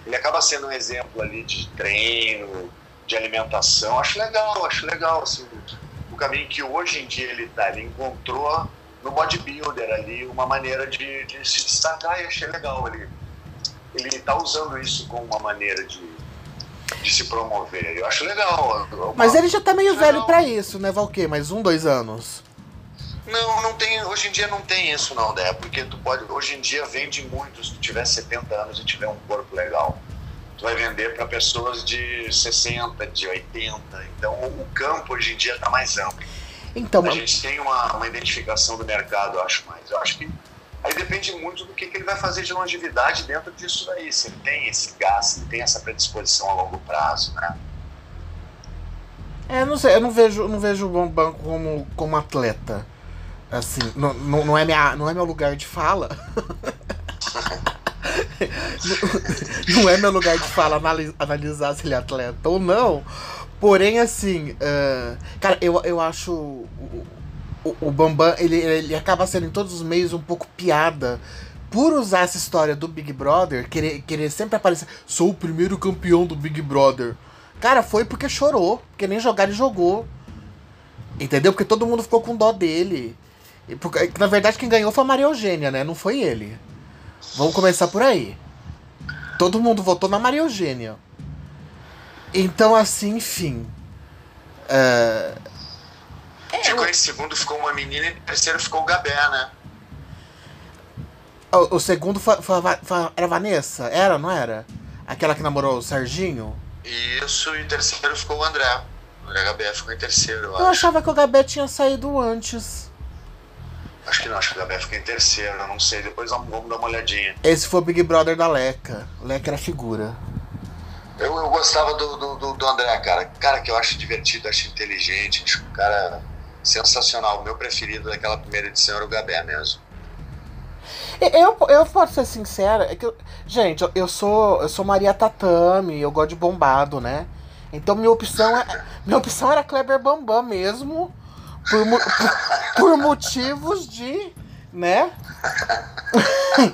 Speaker 2: ele acaba sendo um exemplo ali de treino, de alimentação. Acho legal, acho legal assim, o caminho que hoje em dia ele está. Ele encontrou no bodybuilder ali uma maneira de, de se destacar e achei legal. Ele ele está usando isso como uma maneira de, de se promover. Eu acho legal.
Speaker 1: Uma, Mas ele já está meio velho para isso, né, Valquê? Mais um, dois anos.
Speaker 2: Não, não tem. Hoje em dia não tem isso, não, né? Porque tu pode. Hoje em dia vende muito. Se tu tiver 70 anos e tiver um corpo legal, tu vai vender para pessoas de 60, de 80. Então o campo hoje em dia está mais amplo. Então, a gente tem uma, uma identificação do mercado, eu acho mais. Eu acho que aí depende muito do que, que ele vai fazer de longevidade dentro disso daí. Se ele tem esse gás, se ele tem essa predisposição a longo prazo, né?
Speaker 1: É, não sei, eu não vejo, não vejo o Bambam como, como atleta. Assim, não, não, não, é minha, não é meu lugar de fala. não, não, é meu lugar de fala analisar se ele é atleta ou não. Porém, assim, uh, cara, eu, eu acho o, o, Bambam, ele, ele acaba sendo em todos os meios um pouco piada. Por usar essa história do Big Brother, querer, querer sempre aparecer, sou o primeiro campeão do Big Brother. Cara, foi porque chorou, porque nem jogar ele jogou. Entendeu? Porque todo mundo ficou com dó dele. Porque, na verdade, quem ganhou foi a Maria Eugênia, né? Não foi ele. Vamos começar por aí. Todo mundo votou na Maria Eugênia. Então, assim, enfim.
Speaker 2: É... Ficou em segundo, ficou uma menina, e em terceiro ficou o Gabé, né?
Speaker 1: O, o segundo foi, foi, foi, era Vanessa? Era, não era? Aquela que namorou o Serginho?
Speaker 2: Isso, e em terceiro ficou o André. O André Gabé ficou em terceiro, eu,
Speaker 1: eu achava que o Gabé tinha saído antes.
Speaker 2: Acho que não, acho que o Gabriel fica em terceiro, não sei. Depois vamos dar uma olhadinha.
Speaker 1: Esse foi o Big Brother da Leca. Leca era figura.
Speaker 2: Eu, eu gostava do, do, do, André, cara. Cara que eu acho divertido, acho inteligente, acho um cara sensacional. O meu preferido daquela primeira edição era o Gabé mesmo.
Speaker 1: Eu, eu posso ser sincera, é que gente, eu, eu sou eu sou Maria Tatame, eu gosto de bombado, né? Então minha opção é, minha opção era Kleber Bambam mesmo por, por, por motivos de, né?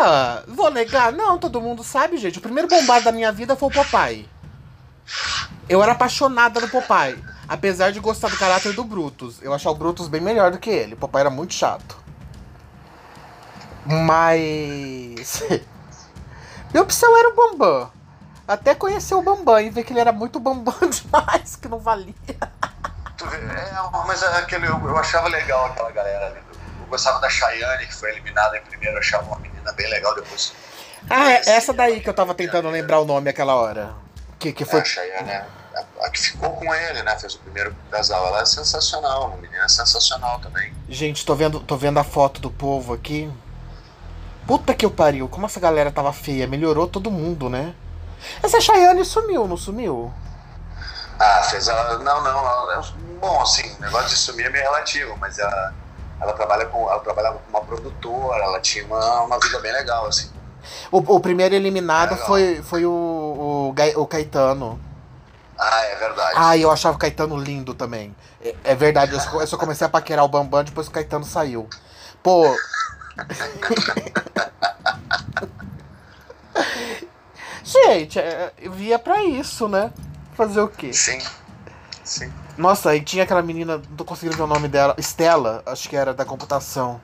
Speaker 1: ah, vou negar? Não, todo mundo sabe, gente. O primeiro bombado da minha vida foi o Popeye. Eu era apaixonada no Popeye. Apesar de gostar do caráter do Brutus. Eu achava o Brutus bem melhor do que ele. O Popeye era muito chato. Mas. Minha opção era o Bambam. Até conhecer o Bambam e ver que ele era muito Bambam demais, que não valia.
Speaker 2: É, mas é aquele, eu, eu, achava legal aquela galera ali. Eu gostava da Cheyenne, que foi eliminada em primeiro, eu achava uma menina bem legal depois.
Speaker 1: Ah, é essa daí que eu tava tentando lembrar o nome aquela hora. Que, que foi... É,
Speaker 2: a Cheyenne, é, a, a, que ficou com ele, né? Fez o primeiro casal. Ela é sensacional, uma menina sensacional também.
Speaker 1: Gente, tô vendo, tô vendo a foto do povo aqui. Puta que eu pariu, como essa galera tava feia. Melhorou todo mundo, né? Essa Cheyenne sumiu, não sumiu?
Speaker 2: Ah, fez ela. Não, não. Ela, bom, assim, o negócio de sumir é meio relativo, mas ela, ela, trabalha com, ela trabalhava com uma produtora, ela tinha uma, uma vida bem legal, assim.
Speaker 1: O, o primeiro eliminado foi, foi o, o, o Caetano.
Speaker 2: Ah, é verdade.
Speaker 1: Ah, eu achava o Caetano lindo também. É, é verdade, eu só, eu só, comecei a paquerar o Bambam depois que o Caetano saiu. Pô. Gente, é, eu via pra isso, né? Fazer o quê?
Speaker 2: Sim. Sim.
Speaker 1: Nossa, aí tinha aquela menina, não tô conseguindo ver o nome dela. Estela, acho que era da computação.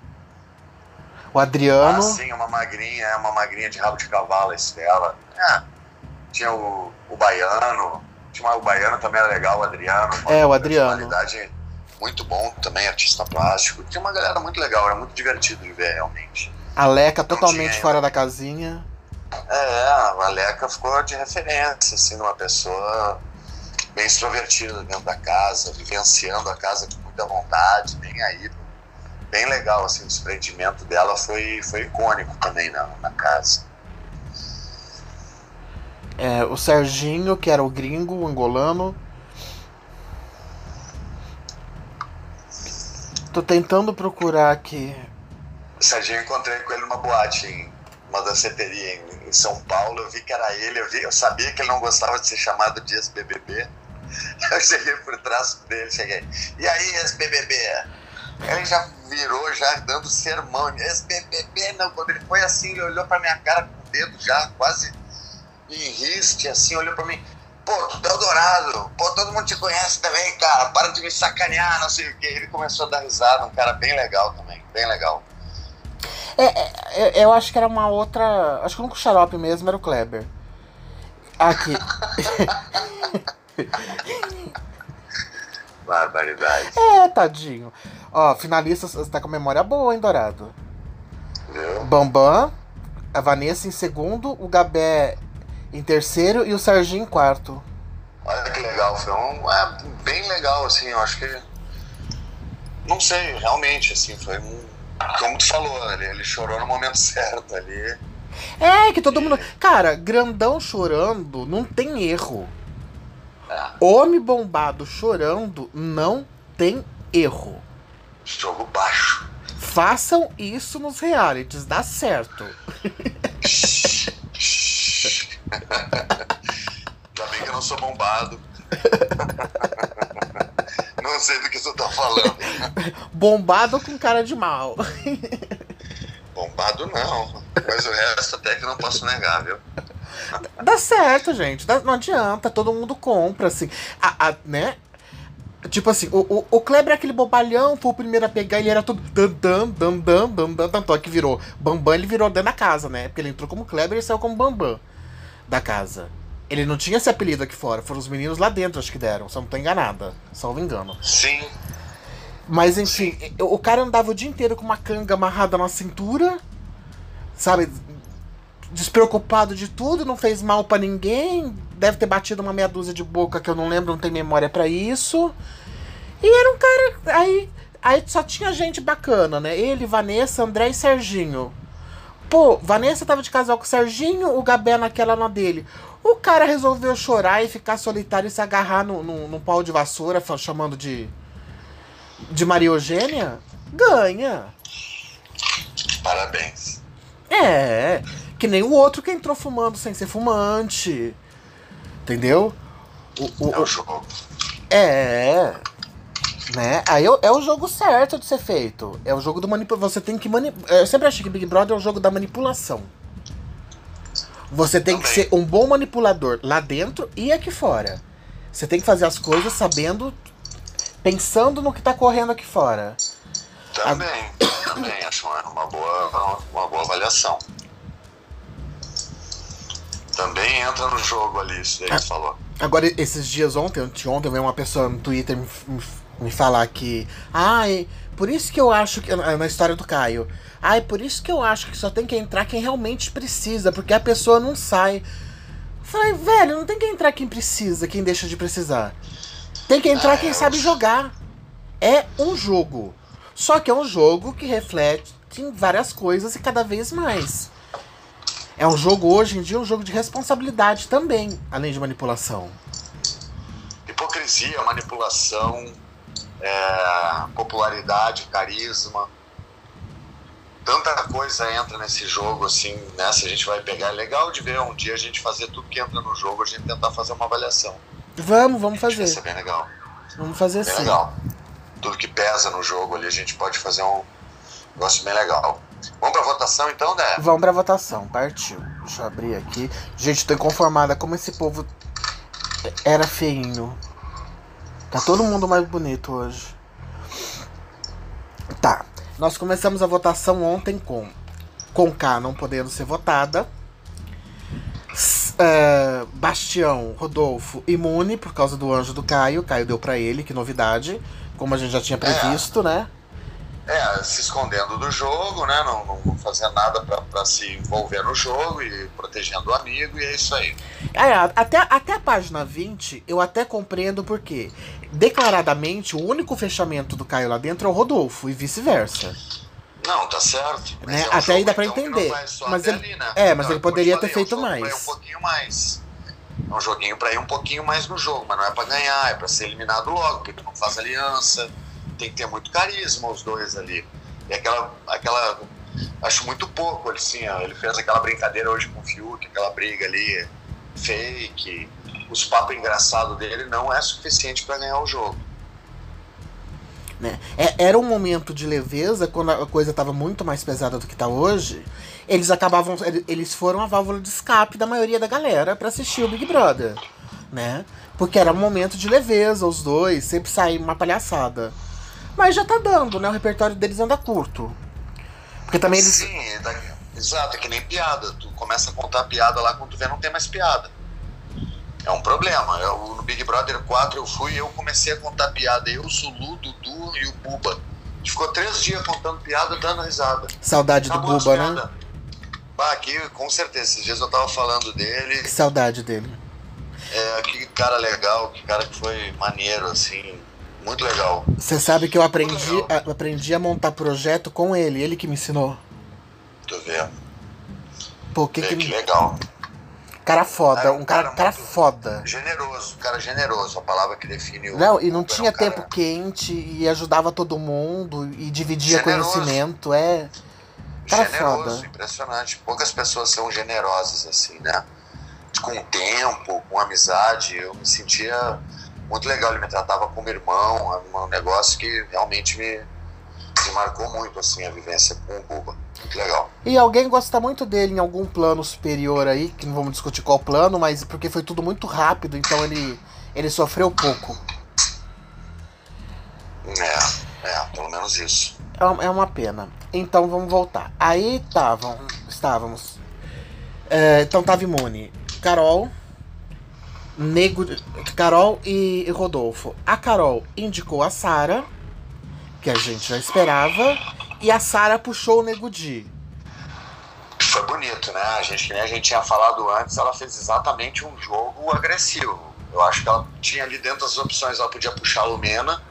Speaker 1: O Adriano. Ah,
Speaker 2: sim, uma magrinha, é uma magrinha de rabo de cavalo, Estela. É. Tinha o, o Baiano. Tinha o Baiano também era legal, o Adriano.
Speaker 1: É, o Adriano.
Speaker 2: Muito bom também, artista plástico. Tinha uma galera muito legal, era muito divertido de ver realmente.
Speaker 1: A Leca totalmente fora da casinha.
Speaker 2: É, a Leca ficou de referência, assim, numa pessoa bem extrovertida dentro da casa, vivenciando a casa com muita vontade, nem aí. Bem legal, assim, o desprendimento dela foi, foi icônico também na, na casa.
Speaker 1: É, o Serginho, que era o gringo, o angolano. Tô tentando procurar aqui.
Speaker 2: O Serginho encontrei com ele numa boate em uma danceteria em em São Paulo, eu vi que era ele, eu, vi, eu sabia que ele não gostava de ser chamado de ex-BBB. Eu cheguei por trás dele, cheguei, e aí, ex-BBB? Ele já virou, já dando sermão, ex-BBB, não, quando ele foi assim, ele olhou pra minha cara com o dedo já, quase em Riste, assim, olhou pra mim. Pô, tu é o Dourado. Pô, todo mundo te conhece também, cara. Para de me sacanear, não sei o quê. Ele começou a dar risada, um cara bem legal também, bem legal.
Speaker 1: É, é, é eu acho que era uma outra. Acho que o único xarope mesmo era o Kleber. Aqui.
Speaker 2: Barbaridade.
Speaker 1: É, tadinho. Ó, finalistas, você tá com memória boa, hein, Dourado?
Speaker 2: Viu?
Speaker 1: Bambam, a Vanessa em segundo, o Gabé em terceiro e o Serginho em quarto.
Speaker 2: Olha que legal, foi um. É, bem legal, assim, eu acho que. Não sei, realmente, assim, foi um. Como tu falou, ele, ele chorou no momento certo ali.
Speaker 1: É, que todo mundo. Cara, grandão chorando não tem erro.
Speaker 2: É,
Speaker 1: Homem bombado chorando não tem erro.
Speaker 2: jogo baixo.
Speaker 1: Façam isso nos realities, dá certo.
Speaker 2: Ainda bem que eu não sou bombado. Não sei do que você tá falando.
Speaker 1: Bombado com cara de mal.
Speaker 2: Bombado não. Mas o resto até que eu não posso negar, viu?
Speaker 1: Dá certo, gente. dá- não adianta, todo mundo compra, assim. A, a- né? Tipo assim, o, o, o Kleber é aquele bobalhão, foi o primeiro a pegar, ele era todo dan dan dan dan dan dan, tanto é que virou Bambam, ele virou dentro da casa, né? Porque ele entrou como Kleber e saiu como Bambam da casa. Ele não tinha esse apelido aqui fora, foram os meninos lá dentro, acho que deram, se eu não tô enganada, salvo engano.
Speaker 2: Sim.
Speaker 1: Mas enfim, o cara andava o dia inteiro com uma canga amarrada na cintura, sabe? Despreocupado de tudo, não fez mal pra ninguém. Deve ter batido uma meia dúzia de boca que eu não lembro, não tenho memória pra isso. E era um cara. Aí, aí só tinha gente bacana, né? Ele, Vanessa, André e Serginho. Pô, Vanessa tava de casal com o Serginho, o Gabé naquela na dele. O cara resolveu chorar e ficar solitário e se agarrar no, no, no pau de vassoura, chamando de. de Maria Eugênia. Ganha.
Speaker 2: Parabéns.
Speaker 1: É, que nem o outro que entrou fumando sem ser fumante. Entendeu? O, o-
Speaker 2: É o jogo.
Speaker 1: é. Né? Aí é o- jogo certo de ser feito. É o jogo do manipulação. Você tem que manipular. Eu sempre achei que Big Brother é o jogo da manipulação. Você tem que
Speaker 2: Também.
Speaker 1: ser um bom manipulador lá dentro e aqui fora. Você tem que fazer as coisas sabendo, pensando no que tá correndo aqui fora.
Speaker 2: Também, também. Acho uma, boa, uma boa avaliação. Também entra no jogo ali, isso aí que você falou.
Speaker 1: Agora, esses dias ontem, anteontem, veio uma pessoa no Twitter me, me, me falar que. Ai, por isso que eu acho que. Na na história do Caio. Ai, por isso que eu acho que só tem que entrar quem realmente precisa, porque a pessoa não sai. Falei, velho, não tem que entrar quem precisa, quem deixa de precisar. Tem que entrar
Speaker 2: Ah,
Speaker 1: quem sabe jogar. É um jogo. Só que é um jogo que reflete em várias coisas e cada vez mais. É um jogo hoje em dia, um jogo de responsabilidade também, além de manipulação.
Speaker 2: Hipocrisia, manipulação, é, popularidade, carisma. Tanta coisa entra nesse jogo, assim, né? Se a gente vai pegar, é legal de ver um dia a gente fazer tudo que entra no jogo, a gente tentar fazer uma avaliação.
Speaker 1: Vamos, vamos
Speaker 2: Acho que Vai ser
Speaker 1: fazer.
Speaker 2: bem legal.
Speaker 1: Vamos fazer
Speaker 2: Bem
Speaker 1: assim.
Speaker 2: legal. Tudo que pesa no jogo ali, a gente pode fazer um negócio bem legal. Vamos pra votação então, né?
Speaker 1: Vamos pra votação, partiu. Deixa eu abrir aqui. Gente, tô inconformada como esse povo era feinho. Tá todo mundo mais bonito hoje. Tá. Nós começamos a votação ontem com com K não podendo ser votada. É, Bastião, Rodolfo, imune por causa do anjo do Caio. Caio deu pra ele, que novidade. Como a gente já tinha previsto, né?
Speaker 2: É, se escondendo do jogo, né? Não, não, fazendo nada pra, pra se envolver no jogo e protegendo o amigo, e é isso aí.
Speaker 1: É, até, até a página 20, eu até compreendo porque, declaradamente, o único fechamento do Caio lá dentro é o Rodolfo, e vice-versa.
Speaker 2: Não, tá certo.
Speaker 1: Né,
Speaker 2: é um
Speaker 1: até aí
Speaker 2: jogo,
Speaker 1: dá pra
Speaker 2: então,
Speaker 1: entender. Mas ele-
Speaker 2: ali, né?
Speaker 1: é, mas ele
Speaker 2: eu te
Speaker 1: poderia ter
Speaker 2: falei,
Speaker 1: feito
Speaker 2: é um pra
Speaker 1: mais.
Speaker 2: um pouquinho mais. É um joguinho pra ir um pouquinho mais no jogo, mas não é pra ganhar, é pra ser eliminado logo, porque tu não faz aliança, tem que ter muito carisma os dois ali. E aquela. aquela acho muito pouco, assim, ó, ele fez aquela brincadeira hoje com o Fiuk, aquela briga ali fake. Os papos engraçados dele não é suficiente pra ganhar o jogo.
Speaker 1: Né? É, era um momento de leveza, quando a coisa estava muito mais pesada do que está hoje. Eles acabavam. Eles foram a válvula de escape da maioria da galera para assistir o Big Brother. Né? Porque era um momento de leveza, os dois, sempre sair uma palhaçada. Mas já tá dando, né? O repertório deles anda curto. Porque também eles.
Speaker 2: Sim, é exato, é que nem piada. Tu começa a contar piada lá quando tu vê não tem mais piada. É um problema. Eu, no Big Brother 4 eu fui e eu comecei a contar piada. Eu, o Sulu, Dudu e o Buba. A gente ficou três dias contando piada, dando risada.
Speaker 1: Saudade do Buba, né?
Speaker 2: Bah, aqui, com certeza. Esses dias eu tava falando dele.
Speaker 1: Que saudade dele.
Speaker 2: É, que cara legal, que cara que foi maneiro, assim. Muito legal.
Speaker 1: Você sabe que eu aprendi, a, aprendi a montar projeto com ele, ele que me ensinou.
Speaker 2: Tô vendo.
Speaker 1: Pô, que,
Speaker 2: é,
Speaker 1: que...
Speaker 2: que legal.
Speaker 1: Cara foda, um, um cara, cara, cara foda.
Speaker 2: Generoso, cara generoso, a palavra que define o.
Speaker 1: Não, e não tinha tempo quente e ajudava todo mundo e dividia generoso. conhecimento, é. Cara
Speaker 2: generoso,
Speaker 1: foda.
Speaker 2: impressionante. Poucas pessoas são generosas assim, né? Com tempo, com amizade, eu me sentia muito legal. Ele me tratava como irmão, um negócio que realmente me, me marcou muito assim a vivência com o Buba. Muito legal.
Speaker 1: E alguém gosta muito dele em algum plano superior aí, que não vamos discutir qual plano, mas porque foi tudo muito rápido, então ele, ele sofreu pouco.
Speaker 2: É, é, pelo menos isso.
Speaker 1: É, é uma pena. Então vamos voltar. Aí estavam, estávamos. É, então tava imune. Carol, Nego, Carol e Rodolfo. A Carol indicou a Sara, que a gente já esperava, e a Sara puxou o Nego Di.
Speaker 2: Foi bonito, né? A gente, que nem a gente tinha falado antes, ela fez exatamente um jogo agressivo. Eu acho que ela tinha ali dentro das opções, ela podia puxar a Lumena,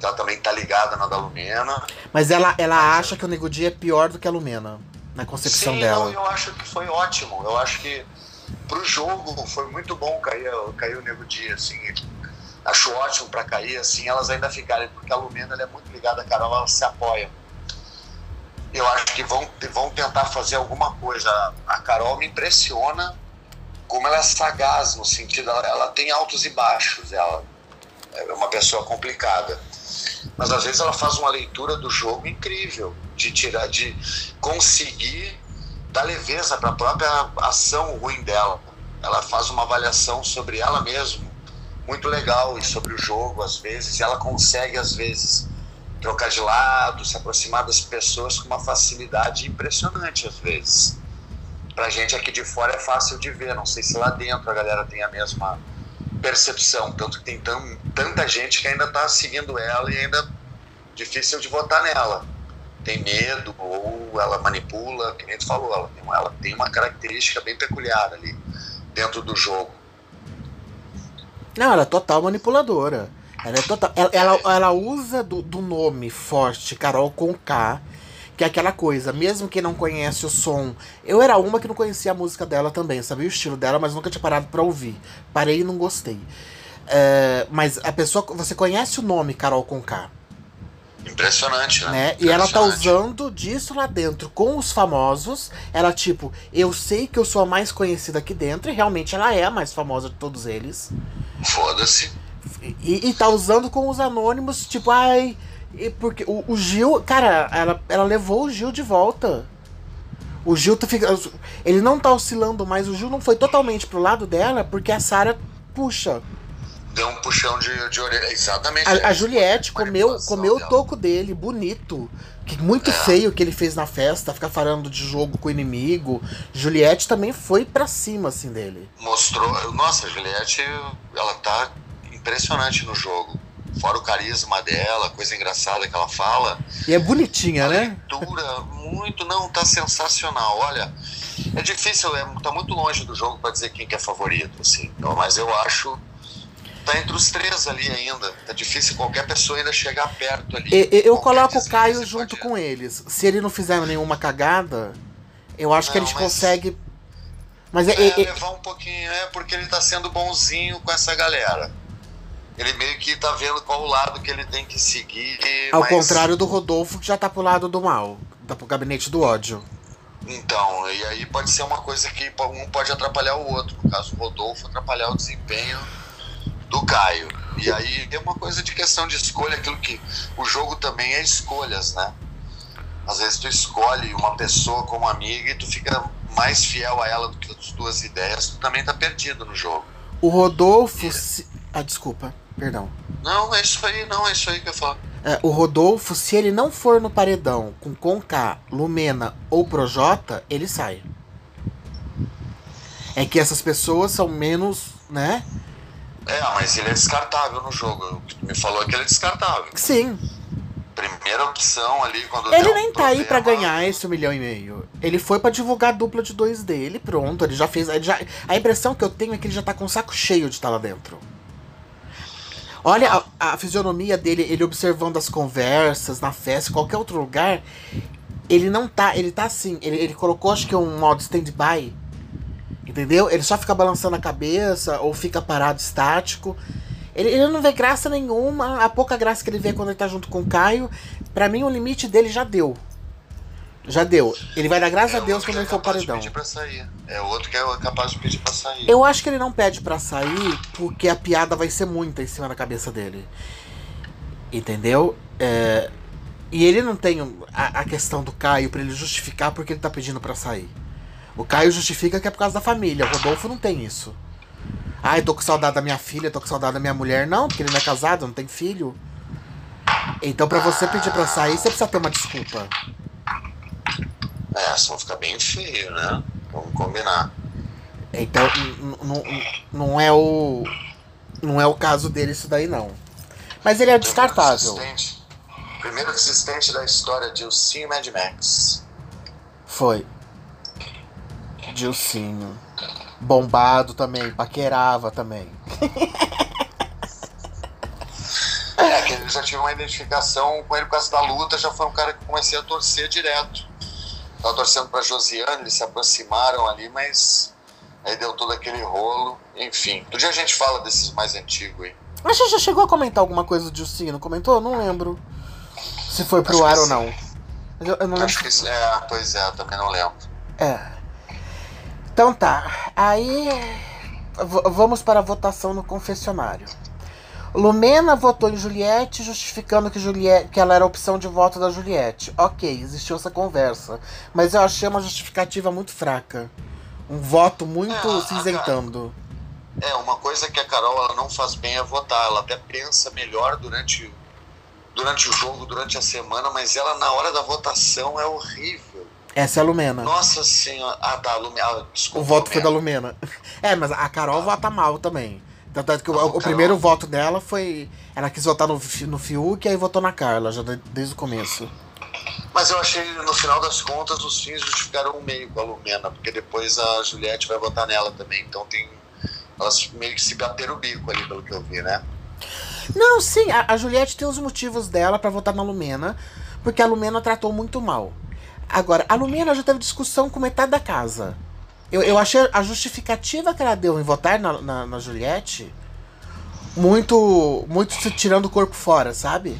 Speaker 2: ela também tá ligada na da Lumena.
Speaker 1: Mas ela, ela acha que o Nego Di é pior do que a Lumena, na concepção
Speaker 2: sim,
Speaker 1: dela.
Speaker 2: Não, eu acho que foi ótimo. Eu acho que pro jogo foi muito bom cair, cair o Nego Dia, assim. Acho ótimo para cair, assim, elas ainda ficarem, porque a Lumena é muito ligada à Carol, elas se apoiam. Eu acho que vão, vão tentar fazer alguma coisa. A Carol me impressiona como ela é sagaz, no sentido, ela, ela tem altos e baixos, ela é uma pessoa complicada. Mas às vezes ela faz uma leitura do jogo incrível, de tirar, de conseguir dá leveza para a própria ação ruim dela. Ela faz uma avaliação sobre ela mesma muito legal e sobre o jogo às vezes, e ela consegue às vezes trocar de lado, se aproximar das pessoas com uma facilidade impressionante às vezes. Pra gente aqui de fora é fácil de ver, não sei se lá dentro a galera tem a mesma percepção, tanto que tem tanta gente que ainda está seguindo ela e ainda difícil de votar nela tem medo ou ela manipula, que nem tu falou, ela tem, ela tem uma característica bem peculiar ali dentro do jogo.
Speaker 1: Não, ela é total manipuladora. Ela é total. Ela, ela, ela usa do, do nome forte Carol com K, que é aquela coisa, mesmo quem não conhece o som. Eu era uma que não conhecia a música dela também, sabia o estilo dela, mas nunca tinha parado para ouvir. Parei e não gostei. É, mas a pessoa. Você conhece o nome Carol com K.
Speaker 2: Impressionante, né?
Speaker 1: né? E ela tá usando disso lá dentro com os famosos. Ela, tipo, eu sei que eu sou a mais conhecida aqui dentro, e realmente ela é a mais famosa de todos eles.
Speaker 2: Foda-se.
Speaker 1: E, e tá usando com os anônimos, tipo, ai. Porque o, o Gil, cara, ela, ela levou o Gil de volta. O Gil tá ficando. Ele não tá oscilando mais, o Gil não foi totalmente pro lado dela, porque a Sara puxa
Speaker 2: deu um puxão de, de orelha. Exatamente.
Speaker 1: A, a Juliette comeu, comeu o toco dele, bonito. Que muito é. feio que ele fez na festa, ficar falando de jogo com o inimigo. Juliette também foi pra cima, assim, dele.
Speaker 2: Mostrou. Nossa, a Juliette, ela tá impressionante no jogo. Fora o carisma dela, coisa engraçada que ela fala.
Speaker 1: E é bonitinha,
Speaker 2: a
Speaker 1: né?
Speaker 2: Leitura, muito, não, tá sensacional. Olha, é difícil, é, tá muito longe do jogo para dizer quem que é favorito, assim. Mas eu acho tá entre os três ali ainda. Tá difícil qualquer pessoa ainda chegar perto ali.
Speaker 1: Eu, eu coloco o Caio junto com eles. Se ele não fizer nenhuma cagada, eu acho não, que eles mas... conseguem. Mas
Speaker 2: é, é, é, levar um pouquinho, é porque ele tá sendo bonzinho com essa galera. Ele meio que tá vendo qual o lado que ele tem que seguir.
Speaker 1: Ao mas... contrário do Rodolfo, que já tá pro lado do mal, tá pro gabinete do ódio.
Speaker 2: Então, e aí pode ser uma coisa que um pode atrapalhar o outro. No caso, o Rodolfo atrapalhar o desempenho do Caio. E aí é uma coisa de questão de escolha, aquilo que o jogo também é escolhas, né? Às vezes tu escolhe uma pessoa como amiga e tu fica mais fiel a ela do que as tuas ideias, tu também tá perdido no jogo.
Speaker 1: O Rodolfo. E... Se... Ah, desculpa, perdão.
Speaker 2: Não, é isso aí, não, é isso aí que eu falo.
Speaker 1: É, o Rodolfo, se ele não for no paredão com Conká, Lumena ou Projota, ele sai. É que essas pessoas são menos, né?
Speaker 2: É, mas ele é descartável no jogo. O que tu me falou é que ele é descartável.
Speaker 1: Sim.
Speaker 2: Primeira opção ali quando
Speaker 1: Ele nem um tá problema... aí para ganhar esse um milhão e meio. Ele foi para divulgar a dupla de dois dele, pronto. Ele já fez. Ele já, a impressão que eu tenho é que ele já tá com o saco cheio de estar lá dentro. Olha a, a, fisionomia dele, ele observando as conversas, na festa, qualquer outro lugar. Ele não tá. Ele tá assim. Ele, ele colocou, acho que um modo stand-by Entendeu? Ele só fica balançando a cabeça ou fica parado estático. Ele, ele, não vê graça nenhuma. A pouca graça que ele vê quando ele tá junto com o Caio. Pra mim, o limite dele já deu. Já deu. Ele vai dar graças é a Deus quando ele é for paredão.
Speaker 2: Pra sair. É outro que é capaz de pedir pra sair.
Speaker 1: Eu acho que ele não pede pra sair porque a piada vai ser muita em cima da cabeça dele. Entendeu? É... E ele não tem a, a questão do Caio para ele justificar porque ele tá pedindo para sair. O Caio justifica que é por causa da família. O Rodolfo não tem isso. Ai, tô com saudade da minha filha, tô com saudade da minha mulher. Não, porque ele não é casado, não tem filho. Então, pra você pedir pra sair, você precisa ter uma desculpa.
Speaker 2: É, só ficar bem feio, né? Vamos combinar.
Speaker 1: Então, não é o. Não é o caso dele isso daí, não. Mas ele é descartável.
Speaker 2: Primeiro desistente da história de Ursinho Mad Max.
Speaker 1: Foi. Dilcinho. Bombado também, paquerava também.
Speaker 2: é, que ele já tive uma identificação com ele por causa da luta, já foi um cara que comecei a torcer direto. Tava torcendo pra Josiane, eles se aproximaram ali, mas aí deu todo aquele rolo. Enfim, outro dia a gente fala desses mais antigos aí.
Speaker 1: Mas você já chegou a comentar alguma coisa do Dilcinho, não comentou? Não lembro. Se foi pro Acho ar ou não.
Speaker 2: Eu, eu não lembro. Acho que é, pois é, também não lembro.
Speaker 1: É. Então tá, aí vamos para a votação no confessionário. Lumena votou em Juliette, justificando que, Juliette, que ela era a opção de voto da Juliette. Ok, existiu essa conversa. Mas eu achei uma justificativa muito fraca. Um voto muito é, cinzentando.
Speaker 2: É, uma coisa que a Carol não faz bem é votar. Ela até pensa melhor durante, durante o jogo, durante a semana, mas ela na hora da votação é horrível.
Speaker 1: Essa é a Lumena.
Speaker 2: Nossa senhora. Ah, tá, Lumena. Ah, desculpa.
Speaker 1: O voto foi da Lumena. É, mas a Carol ah. vota mal também. Tanto é que o, o primeiro voto dela foi. Ela quis votar no, no Fiuk e aí votou na Carla, já desde o começo.
Speaker 2: Mas eu achei, no final das contas, os fins justificaram o meio com a Lumena, porque depois a Juliette vai votar nela também. Então tem. Elas meio que se bateram o bico ali, pelo que eu vi, né?
Speaker 1: Não, sim, a, a Juliette tem os motivos dela para votar na Lumena, porque a Lumena tratou muito mal. Agora, a Lumena já teve discussão com metade da casa. Eu, eu achei a justificativa que ela deu em votar na, na, na Juliette muito, muito se tirando o corpo fora, sabe?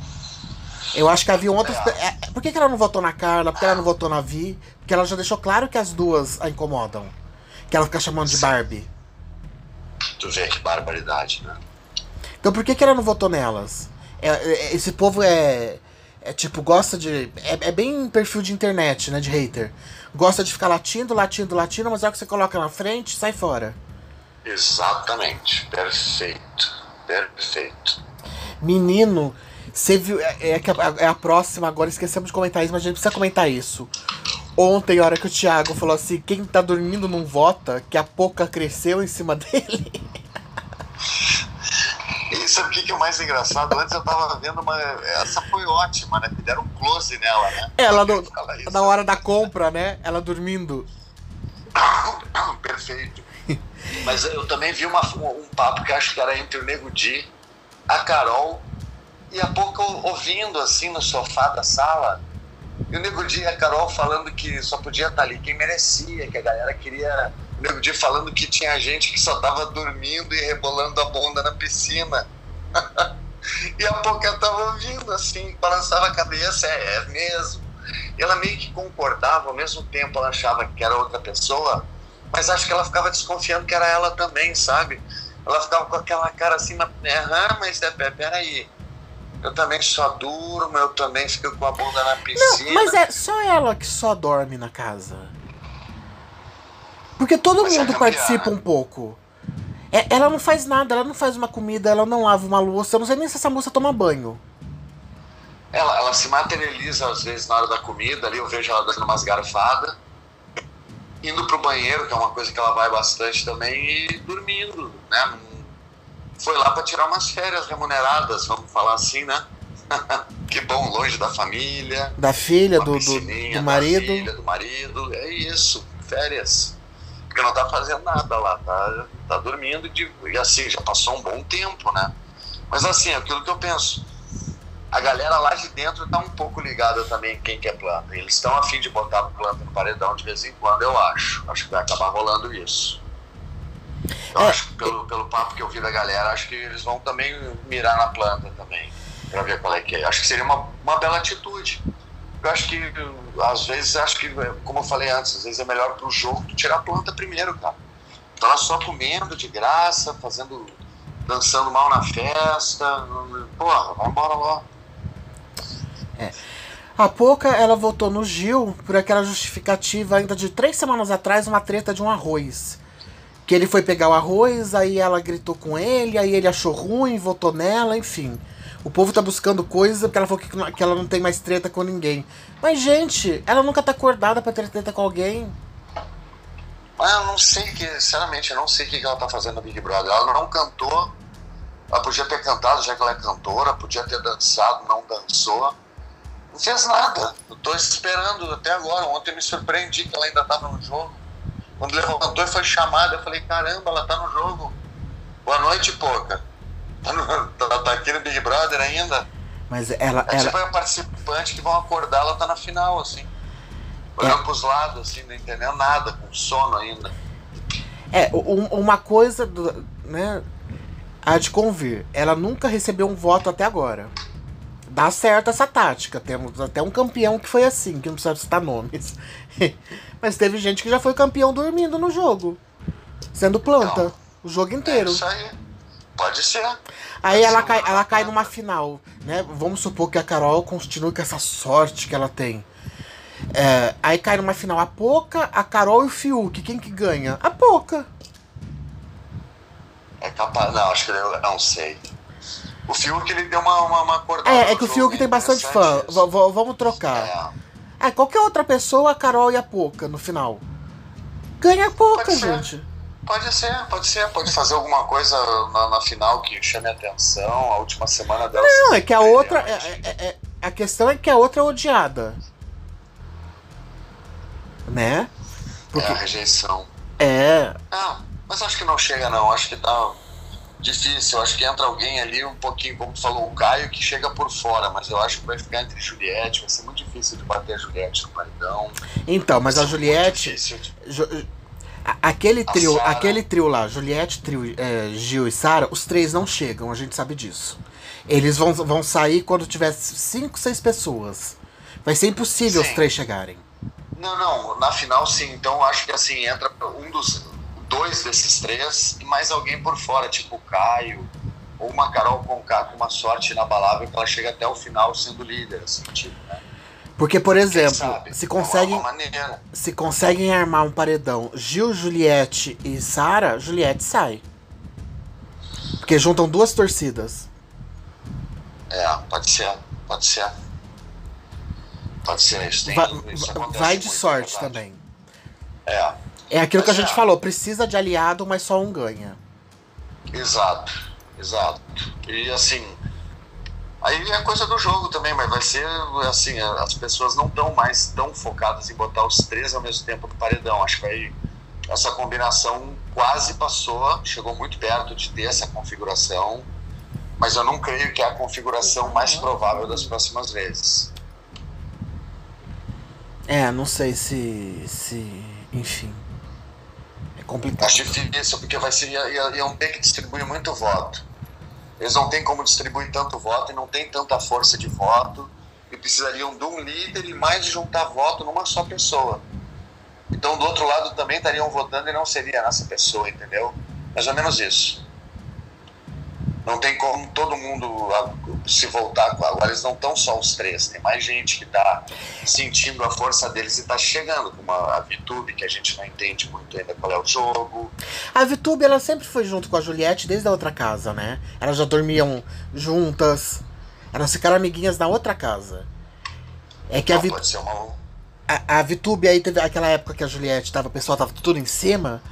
Speaker 1: Eu acho que havia outros. É, por que, que ela não votou na Carla? Por que ela não votou na Vi? Porque ela já deixou claro que as duas a incomodam. Que ela fica chamando de Barbie.
Speaker 2: Tu vê que barbaridade, né?
Speaker 1: Então por que, que ela não votou nelas? É, é, esse povo é. É tipo, gosta de. É, é, bem perfil de internet, né? De hater. Gosta de ficar latindo, latindo, latindo, mas é o que você coloca na frente, sai fora.
Speaker 2: Exatamente. Perfeito. Perfeito.
Speaker 1: Menino, você viu. É, é, é a próxima agora, esquecemos de comentar isso, mas a gente precisa comentar isso. Ontem, a hora que o Thiago falou assim: quem tá dormindo não vota, que a pouca cresceu em cima dele.
Speaker 2: E sabe o que, que é o mais engraçado? Antes eu tava vendo uma. Essa foi ótima, né? Me deram um close nela, né?
Speaker 1: Ela no, na hora da compra, né? Ela dormindo.
Speaker 2: Perfeito. Mas eu também vi uma, um papo que acho que era entre o Nego Di, a Carol, e a pouco ouvindo assim no sofá da sala. E o Nego Di e a Carol falando que só podia estar ali quem merecia, que a galera queria o Nego Di falando que tinha gente que só tava dormindo e rebolando a bunda na piscina. E a Poca tava ouvindo assim, balançava a cabeça, é, é mesmo. Ela meio que concordava, ao mesmo tempo ela achava que era outra pessoa, mas acho que ela ficava desconfiando que era ela também, sabe? ela ficava com aquela cara assim, mas, mas é, peraí. Eu também só durmo, eu também fico com a bunda na piscina.
Speaker 1: Não, mas é só ela que só dorme na casa. Porque todo mas mundo é participa um pouco. É, ela não faz nada, ela não faz uma comida, ela não lava uma louça, eu não sei nem se essa moça toma banho.
Speaker 2: Ela, ela se materializa às vezes na hora da comida, ali eu vejo ela dando umas garfadas, indo pro banheiro, que é uma coisa que ela vai bastante também, e dormindo, né? Foi lá para tirar umas férias remuneradas, vamos falar assim, né? que bom, longe da família.
Speaker 1: Da filha, do, do, do marido. Da
Speaker 2: filha, do marido, é isso, férias. Porque não tá fazendo nada lá, tá, tá dormindo de, e assim, já passou um bom tempo, né? Mas assim, é aquilo que eu penso a galera lá de dentro está um pouco ligada também quem quer planta. Eles estão afim de botar planta no paredão de vez em quando, eu acho. Acho que vai acabar rolando isso. Eu é. acho que pelo, pelo papo que eu vi da galera, acho que eles vão também mirar na planta também, para ver qual é que é. Acho que seria uma, uma bela atitude. Eu acho que, às vezes, acho que, como eu falei antes, às vezes é melhor pro jogo tirar a planta primeiro, cara. Tá lá só comendo de graça, fazendo, dançando mal na festa. Porra, vai embora logo.
Speaker 1: É. A pouca ela votou no Gil por aquela justificativa ainda de três semanas atrás, uma treta de um arroz. Que ele foi pegar o arroz, aí ela gritou com ele, aí ele achou ruim, votou nela, enfim. O povo tá buscando coisa porque ela falou que, que ela não tem mais treta com ninguém. Mas, gente, ela nunca tá acordada pra ter treta com alguém.
Speaker 2: Mas eu não sei que, sinceramente, eu não sei o que ela tá fazendo no Big Brother. Ela não cantou. Ela podia ter cantado, já que ela é cantora, podia ter dançado, não dançou. Não fez nada. Eu tô esperando até agora. Ontem me surpreendi que ela ainda estava no jogo. Quando levantou e foi chamada, eu falei, caramba, ela tá no jogo. Boa noite, Poca. Tá, tá aqui no Big Brother ainda.
Speaker 1: Mas ela.
Speaker 2: É
Speaker 1: ela...
Speaker 2: tipo a participante que vão acordar, ela tá na final, assim. Olhando é. pros lados, assim, não entendendo nada, com sono ainda.
Speaker 1: É, uma coisa, do, né? Há de convir. Ela nunca recebeu um voto até agora dá certo essa tática. Temos até um campeão que foi assim, que não precisa citar nomes. Mas teve gente que já foi campeão dormindo no jogo. Sendo planta. Não, o jogo inteiro. É
Speaker 2: isso aí. Pode ser.
Speaker 1: Aí Pode ela, ser cai, ela cai numa final, né? Vamos supor que a Carol continue com essa sorte que ela tem. É, aí cai numa final a Poca, a Carol e o Fiuk. Quem que ganha? A Poca.
Speaker 2: É capaz. Não, acho que eu não sei. O Fiuk ele deu uma, uma, uma acordada.
Speaker 1: É, é que o Fiuk tem bastante fã. V vamos trocar. É. é. qualquer outra pessoa, a Carol e a Poca no final. Ganha a Poca, gente.
Speaker 2: Pode ser, pode ser. Pode fazer alguma coisa na, na, final que chame a atenção, a última semana dela.
Speaker 1: Não, é que a outra. É, é, é, a questão é que a outra é odiada. Né?
Speaker 2: Porque... É a rejeição.
Speaker 1: É.
Speaker 2: Não, mas acho que não chega, não. Acho que tá difícil. Acho que entra alguém ali um pouquinho, como tu falou, o Caio, que chega por fora, mas eu acho que vai ficar entre Juliette. Vai ser muito difícil de bater a Juliette no paredão.
Speaker 1: Então, mas a Juliette. Ju, aquele trio, aquele trio lá, Juliette, trio, é, Gil e Sara, os três não chegam, a gente sabe disso. Eles vão, vão sair quando tiver cinco, seis pessoas. Vai ser impossível sim. os três chegarem.
Speaker 2: Não, não, na final sim. Então acho que assim, entra um dos dois desses três e mais alguém por fora, tipo o Caio, ou uma Carol Conká com uma sorte inabalável que ela chega até o final sendo líder, assim, tipo, né?
Speaker 1: Porque, por exemplo, se conseguem, se conseguem armar um paredão Gil, Juliette e Sara, Juliette sai. Porque juntam duas torcidas.
Speaker 2: É, pode ser, pode ser. Pode ser isso. Tem,
Speaker 1: vai, isso vai de sorte também.
Speaker 2: É.
Speaker 1: É aquilo que a gente é. falou, precisa de aliado, mas só um ganha.
Speaker 2: Exato, exato. E assim, aí é coisa do jogo também, mas vai ser assim, as pessoas não estão mais tão focadas em botar os três ao mesmo tempo no paredão. Acho que aí essa combinação quase passou, chegou muito perto de ter essa configuração, mas eu não creio que é a configuração mais provável das próximas vezes.
Speaker 1: É, não sei se. se. enfim complicado.
Speaker 2: Acho difícil, porque vai ser, iam ter que distribuir muito voto. Eles não têm como distribuir tanto voto e não tem tanta força de voto. E precisariam de um líder e mais de juntar voto numa só pessoa. Então, do outro lado, também estariam votando e não seria nessa pessoa, entendeu? Mais ou menos isso. Não tem como todo mundo se voltar. Agora eles não estão só os três, tem mais gente que está sentindo a força deles e está chegando, como a VTube, que a gente não entende muito ainda qual é o jogo.
Speaker 1: A VTube, ela sempre foi junto com a Juliette desde a outra casa, né? Elas já dormiam juntas, elas ficaram amiguinhas na outra casa. É que não, a
Speaker 2: Vit... pode ser uma...
Speaker 1: A, a VTube aí teve aquela época que a Juliette tava, o pessoal tava tudo em cima,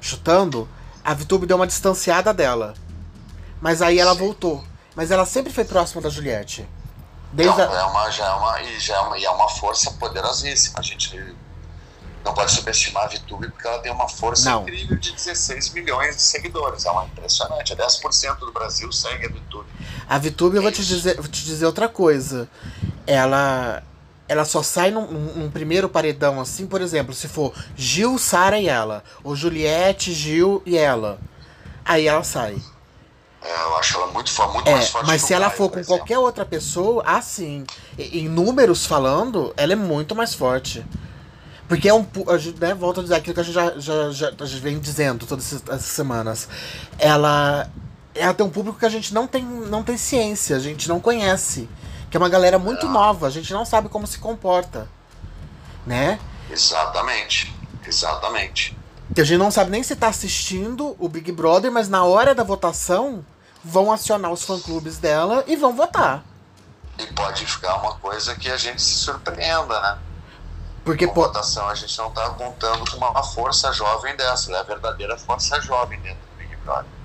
Speaker 1: chutando. A VTube deu uma distanciada dela. Mas aí ela Sim. voltou. Mas ela sempre foi próxima da Juliette.
Speaker 2: Desde não, a... é uma, já é uma, e já é uma, e é uma força poderosíssima. A gente não pode subestimar a VTube porque ela tem uma força não. incrível de 16 milhões de seguidores. É uma impressionante. 10% do Brasil segue a VTube.
Speaker 1: A VTube, eu vou te, dizer, vou te dizer outra coisa. Ela ela só sai num, num, primeiro paredão assim, por exemplo, se for Gil, Sara e ela, ou Juliette, Gil e ela. Aí ela sai.
Speaker 2: É, eu acho ela muito, muito é, mais forte.
Speaker 1: Mas se ela Caio, for com qualquer outra pessoa, assim, em números falando, ela é muito mais forte. Porque é um. Né, volto a dizer aquilo que a gente já, já, já, a gente vem dizendo todas essas semanas. Ela. Ela tem um público que a gente não tem, não tem ciência, a gente não conhece. Que é uma galera muito é. nova, a gente não sabe como se comporta. Né?
Speaker 2: Exatamente. Exatamente.
Speaker 1: Que a gente não sabe nem se tá assistindo o Big Brother, mas na hora da votação vão acionar os fã-clubes dela e vão votar.
Speaker 2: E pode ficar uma coisa que a gente se surpreenda, né?
Speaker 1: Porque
Speaker 2: com votação a gente não tá contando com uma força jovem dessa, é a verdadeira força jovem dentro do Big Brother.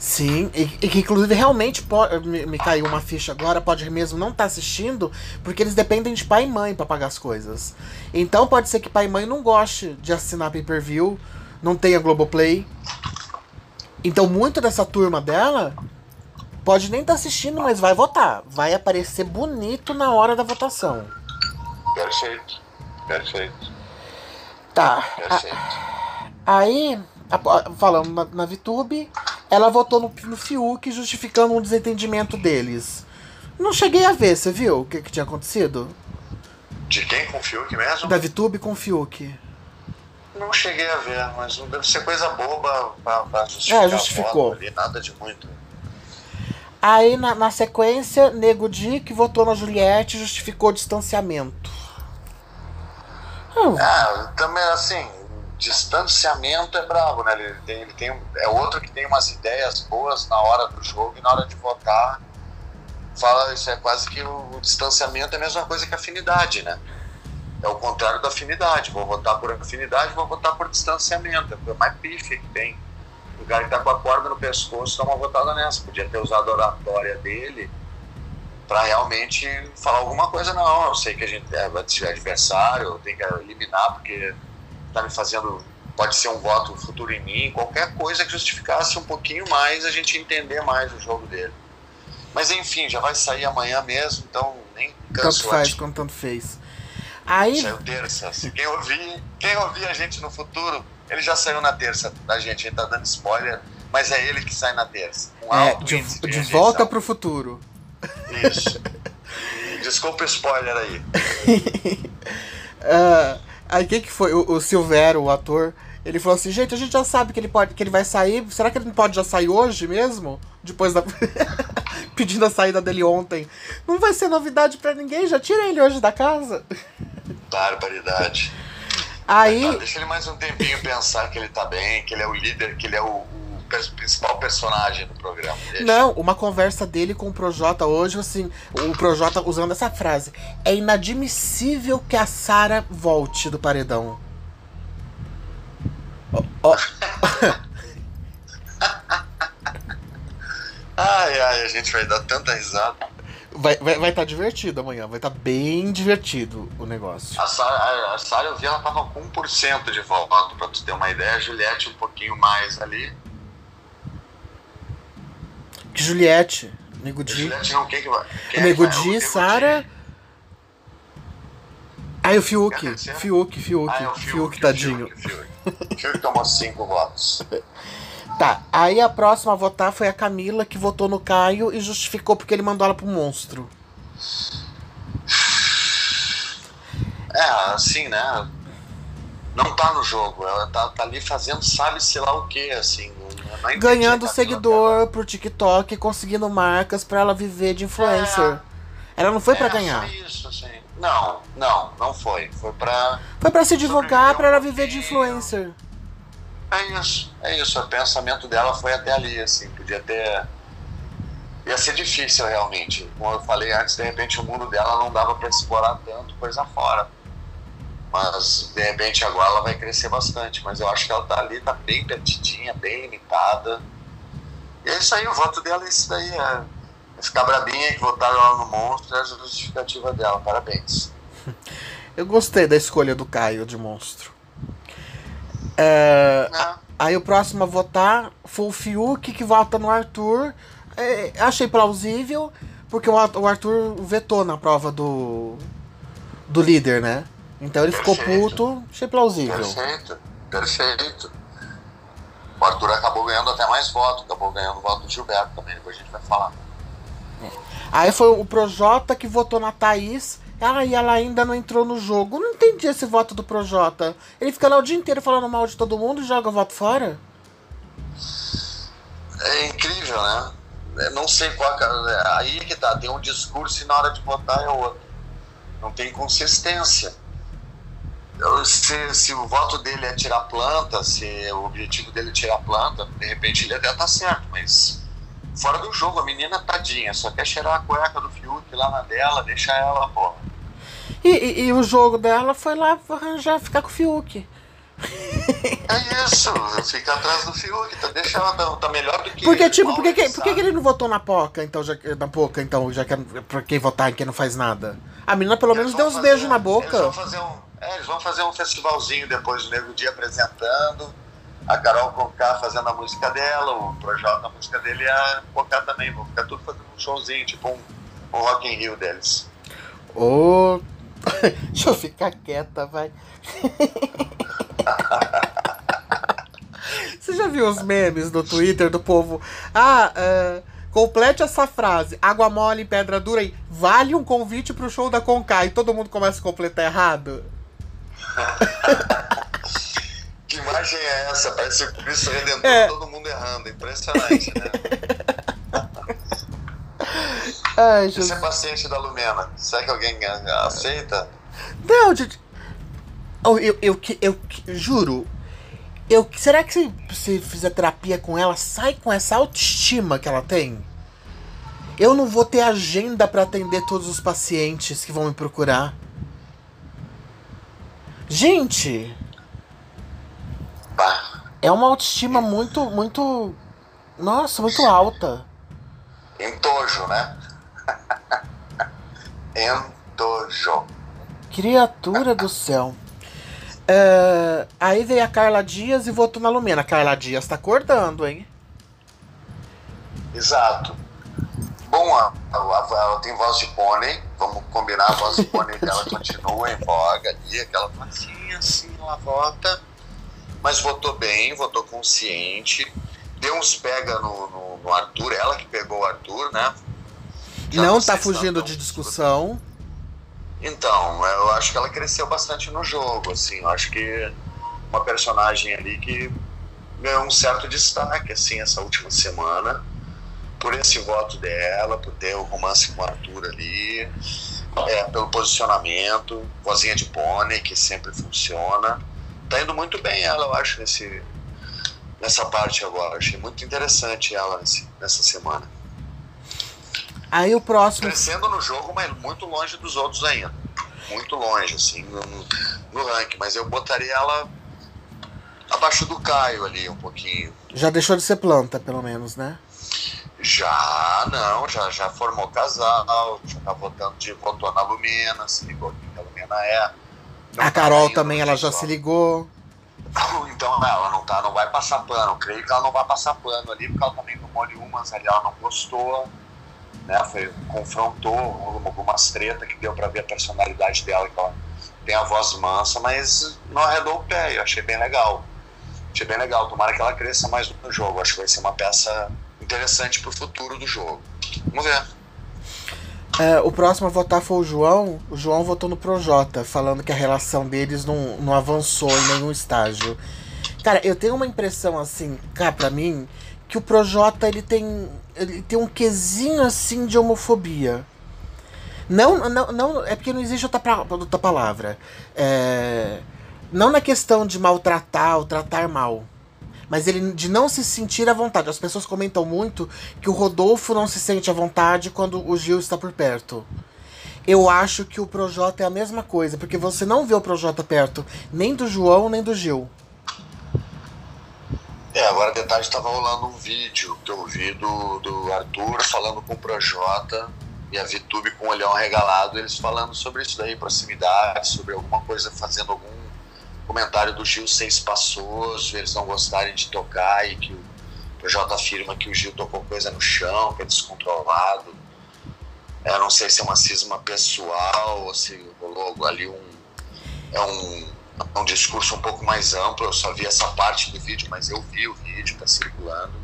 Speaker 1: Sim, e, e, que inclusive realmente pode, me, me, caiu uma ficha agora, pode mesmo não estar tá assistindo, porque eles dependem de pai e mãe para pagar as coisas. Então pode ser que pai e mãe não goste de assinar pay-per-view, não tenha Globoplay. Então muito dessa turma dela pode nem estar tá assistindo, mas vai votar. Vai aparecer bonito na hora da votação.
Speaker 2: Perfeito, perfeito.
Speaker 1: Tá. Perfeito. A, aí, a, falando na, na VTube, ela votou no, no Fiuk justificando um desentendimento deles. Não cheguei a ver, você viu o que, que tinha acontecido?
Speaker 2: De quem com o Fiuk mesmo?
Speaker 1: Da VTube com o Fiuk.
Speaker 2: Não cheguei a ver, mas não deve ser coisa boba pra, pra justificar.
Speaker 1: É, justificou.
Speaker 2: Ali, nada de muito.
Speaker 1: Aí, na, na sequência, Nego Di, que votou na Juliette, justificou o distanciamento.
Speaker 2: Hum. Ah, também assim, distanciamento é bravo, né? Ele tem, ele tem, é outro que tem umas ideias boas na hora do jogo e na hora de votar fala isso é quase que o, o distanciamento é a mesma coisa que afinidade, né? É o contrário da afinidade. Vou votar por afinidade, vou votar por distanciamento. É mais pife que tem. O cara que tá com a corda no pescoço dá uma votada nessa. Podia ter usado a oratória dele para realmente falar alguma coisa. Não, eu sei que a gente é, adversário, tem que eliminar porque está me fazendo, pode ser um voto futuro em mim, qualquer coisa que justificasse um pouquinho mais a gente entender mais o jogo dele. Mas enfim, já vai sair amanhã mesmo, então nem
Speaker 1: canso. Tanto faz quanto tanto fez. Aí...
Speaker 2: Saiu terça. Se quem ouvir, quem ouvir a gente no futuro, ele já saiu na terça da gente, a gente tá dando spoiler, mas é ele que sai na terça.
Speaker 1: Um é, de, de, de volta pro futuro.
Speaker 2: Isso. Desculpa o spoiler aí.
Speaker 1: uh, Aí quem que foi? O, o Silvero, o ator, ele falou assim, gente, a gente já sabe que ele pode, que ele vai sair. Será que ele não pode já sair hoje mesmo? Depois da. pedindo a saída dele ontem. Não vai ser novidade para ninguém, já tira ele hoje da casa.
Speaker 2: Barbaridade.
Speaker 1: Aí.
Speaker 2: Tá, deixa ele mais um tempinho pensar que ele tá bem, que ele é o líder, que ele é o, principal personagem do programa.
Speaker 1: Não, uma conversa dele com o Projota hoje, assim, o Projota usando essa frase. É inadmissível que a Sara volte do paredão.
Speaker 2: Oh, oh. ai, ai, a gente vai dar tanta risada.
Speaker 1: Vai estar vai, vai tá divertido amanhã, vai estar tá bem divertido o negócio.
Speaker 2: A Sara, a Sara eu vi, ela tava com 1% de voto, pra tu ter uma ideia. A Juliette um pouquinho mais ali.
Speaker 1: Que Juliette. Nego
Speaker 2: Di. Juliette não, quem que vai? Quem
Speaker 1: Nego Di, Sara. Aí o Fiuk. Fiuk, Fiuk. Ah, é o Fiuk, Fiuk, tadinho.
Speaker 2: Fiuk, Fiuk. Fiuk tomou cinco votos.
Speaker 1: Tá, aí a próxima a votar foi a Camila, que votou no Caio e justificou porque ele mandou ela pro monstro.
Speaker 2: É, assim, né? Não tá no jogo, ela tá, tá ali fazendo sabe-se lá o que, assim.
Speaker 1: ganhando seguidor pro TikTok, conseguindo marcas para ela viver de influencer. É, ela não foi é, para ganhar.
Speaker 2: Foi isso, assim. Não, não, não foi. Foi para
Speaker 1: Foi para se divulgar, para ela viver de influencer.
Speaker 2: É isso, é isso. O pensamento dela foi até ali, assim. Podia ter. Ia ser difícil realmente. Como eu falei antes, de repente o mundo dela não dava para explorar tanto coisa fora. Mas de repente agora ela vai crescer bastante. Mas eu acho que ela tá ali, tá bem petidinha, bem limitada. E é isso aí, o voto dela é isso daí. É, é ficar brabinha que votaram ela no monstro é a justificativa dela. Parabéns.
Speaker 1: Eu gostei da escolha do Caio de monstro. É, aí o próximo a votar foi o Fiuk, que vota no Arthur. É, achei plausível, porque o, Arthur vetou na prova do, do líder, né? Então ele perfeito. ficou puto, achei plausível.
Speaker 2: Perfeito, perfeito. O Arthur acabou ganhando até mais votos, acabou ganhando o voto do Gilberto também, depois a gente vai falar.
Speaker 1: É. Aí foi o Projota que votou na Thaís ah, e ela ainda não entrou no jogo. não entendi esse voto do Projota. Ele fica lá o dia inteiro falando mal de todo mundo e joga o voto fora?
Speaker 2: É incrível, né? Eu não sei qual. É, aí que tá, tem um discurso e na hora de votar é outro. Não tem consistência. Se, se o voto dele é tirar planta, se o objetivo dele é tirar planta, de repente ele até tá certo, mas fora do jogo. A menina tadinha, só quer cheirar a cueca do Fiuk lá na dela, deixar ela, porra.
Speaker 1: E, e, e, o jogo dela foi lá arranjar, ficar com o Fiuk.
Speaker 2: É isso, fica atrás do Fiuk, tá, deixa ela tá, tá melhor do que
Speaker 1: Porque, ele, tipo, por que, por que, ele não votou na Poca, então, já, na Poca, então, já que é pra quem votar em quem não faz nada? A menina pelo eles menos deu uns beijos na boca. Eles
Speaker 2: vão, fazer um, é, eles vão fazer um festivalzinho depois do Nego Dia apresentando a Carol Conká fazendo a música dela, o Projota, a música dele e a Conká também. Vão ficar tudo fazendo um showzinho, tipo um, um Rock in Rio deles.
Speaker 1: Ô. Oh. Deixa eu ficar quieta, vai. Você já viu os memes no Twitter do povo? Ah, uh, complete essa frase. Água mole, pedra dura e vale um convite pro show da Conká. E todo mundo começa a completar errado.
Speaker 2: Que imagem é essa? Parece o Cristo Redentor, é. todo mundo errando. Impressionante, né? Ai, Jesus. Esse é paciente da Lumena. Será que alguém aceita?
Speaker 1: Não, gente. Eu, eu, eu, eu, eu juro. Eu, será que se, se fizer terapia com ela, sai com essa autoestima que ela tem? Eu não vou ter agenda para atender todos os pacientes que vão me procurar. Gente, é uma autoestima muito, muito. Nossa, muito alta.
Speaker 2: Entojo, né? Entojo.
Speaker 1: Criatura do céu. É, aí veio a Carla Dias e votou na Lumena. A Carla Dias tá acordando, hein?
Speaker 2: Exato. Bom, ela tem voz de pônei. Vamos combinar a voz de pônei dela continua em voga ali, aquela vozinha assim, ela vota mas votou bem, votou consciente, deu uns pega no, no, no Arthur, ela que pegou o Arthur, né?
Speaker 1: Já não está fugindo de discussão.
Speaker 2: Então, eu acho que ela cresceu bastante no jogo, assim, eu acho que uma personagem ali que ganhou um certo destaque, assim, essa última semana, por esse voto dela, por ter o romance com o Arthur ali, é, pelo posicionamento, vozinha de pônei, que sempre funciona tá indo muito bem ela, eu acho, nesse, nessa parte agora. Achei muito interessante ela nesse, nessa semana.
Speaker 1: Aí o próximo.
Speaker 2: Crescendo no jogo, mas muito longe dos outros ainda. Muito longe, assim, no, no ranking. Mas eu botaria ela abaixo do Caio ali um pouquinho.
Speaker 1: Já deixou de ser planta, pelo menos, né?
Speaker 2: Já, não, já, já formou casal, já tá votando de votou na Lumena, se ligou que a Lumena é
Speaker 1: a Carol também, ela já se ligou.
Speaker 2: Então ela não tá, não vai passar pano. Eu creio que ela não vai passar pano ali, porque ela também tomou ali umas ali, ela não gostou, né? Foi, confrontou algumas tretas que deu para ver a personalidade dela, que ela tem a voz mansa, mas não arredou o pé. Eu achei bem legal. Achei bem legal. Tomara que ela cresça mais no jogo. Acho que vai ser uma peça interessante pro futuro do jogo. Vamos ver.
Speaker 1: É, o próximo a votar foi o João. O João votou no Projota, falando que a relação deles não, não avançou em nenhum estágio. Cara, eu tenho uma impressão assim, cá pra mim, que o Projota ele tem. ele tem um quesinho assim de homofobia. Não, não, não. É porque não existe outra, outra palavra. É, não na questão de maltratar ou tratar mal. Mas ele de não se sentir à vontade. As pessoas comentam muito que o Rodolfo não se sente à vontade quando o Gil está por perto. Eu acho que o Projota é a mesma coisa, porque você não vê o Projota perto nem do João nem do Gil.
Speaker 2: É, agora de tarde estava rolando um vídeo que eu vi do, do Arthur falando com o Projota e a VTube com o olhão regalado, eles falando sobre isso daí, proximidade, sobre alguma coisa, fazendo algum comentário do Gil ser espaçoso, eles não gostarem de tocar e que o Projota afirma que o Gil tocou coisa no chão, que é descontrolado. Eu não sei se é uma cisma pessoal ou se rolou ali um. É um, um discurso um pouco mais amplo. Eu só vi essa parte do vídeo, mas eu vi o vídeo, tá circulando.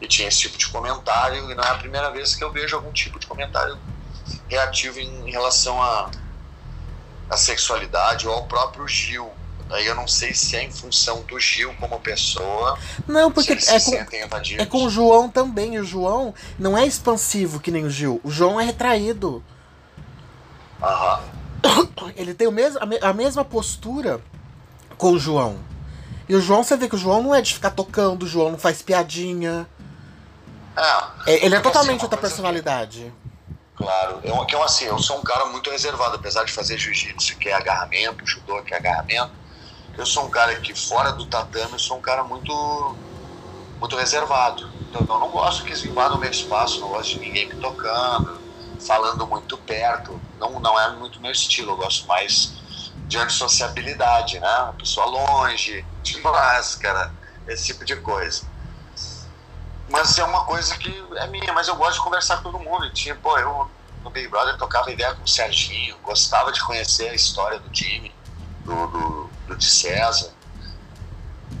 Speaker 2: E tinha esse tipo de comentário, e não é a primeira vez que eu vejo algum tipo de comentário reativo em, em relação à sexualidade ou ao próprio Gil. Aí eu não sei se é em função do Gil como pessoa.
Speaker 1: Não, porque é com, é com o João também. O João não é expansivo que nem o Gil. O João é retraído.
Speaker 2: Aham.
Speaker 1: Ele tem o mesmo, a mesma postura com o João. E o João, você vê que o João não é de ficar tocando, o João não faz piadinha.
Speaker 2: É
Speaker 1: ele é totalmente assim, outra personalidade.
Speaker 2: Que, claro. Eu, que eu, assim, eu sou um cara muito reservado, apesar de fazer jiu-jitsu, que é agarramento, judô, que é agarramento eu sou um cara que fora do tatame, eu sou um cara muito muito reservado. Então eu não gosto que invadam o meu espaço, não gosto de ninguém me tocando, falando muito perto. Não, não é muito meu estilo, eu gosto mais de antissociabilidade, né? Uma pessoa longe, de máscara, esse tipo de coisa. Mas é uma coisa que é minha, mas eu gosto de conversar com todo mundo. Tinha, pô, eu no Big Brother tocava ideia com o Serginho, gostava de conhecer a história do time, do, do do de César.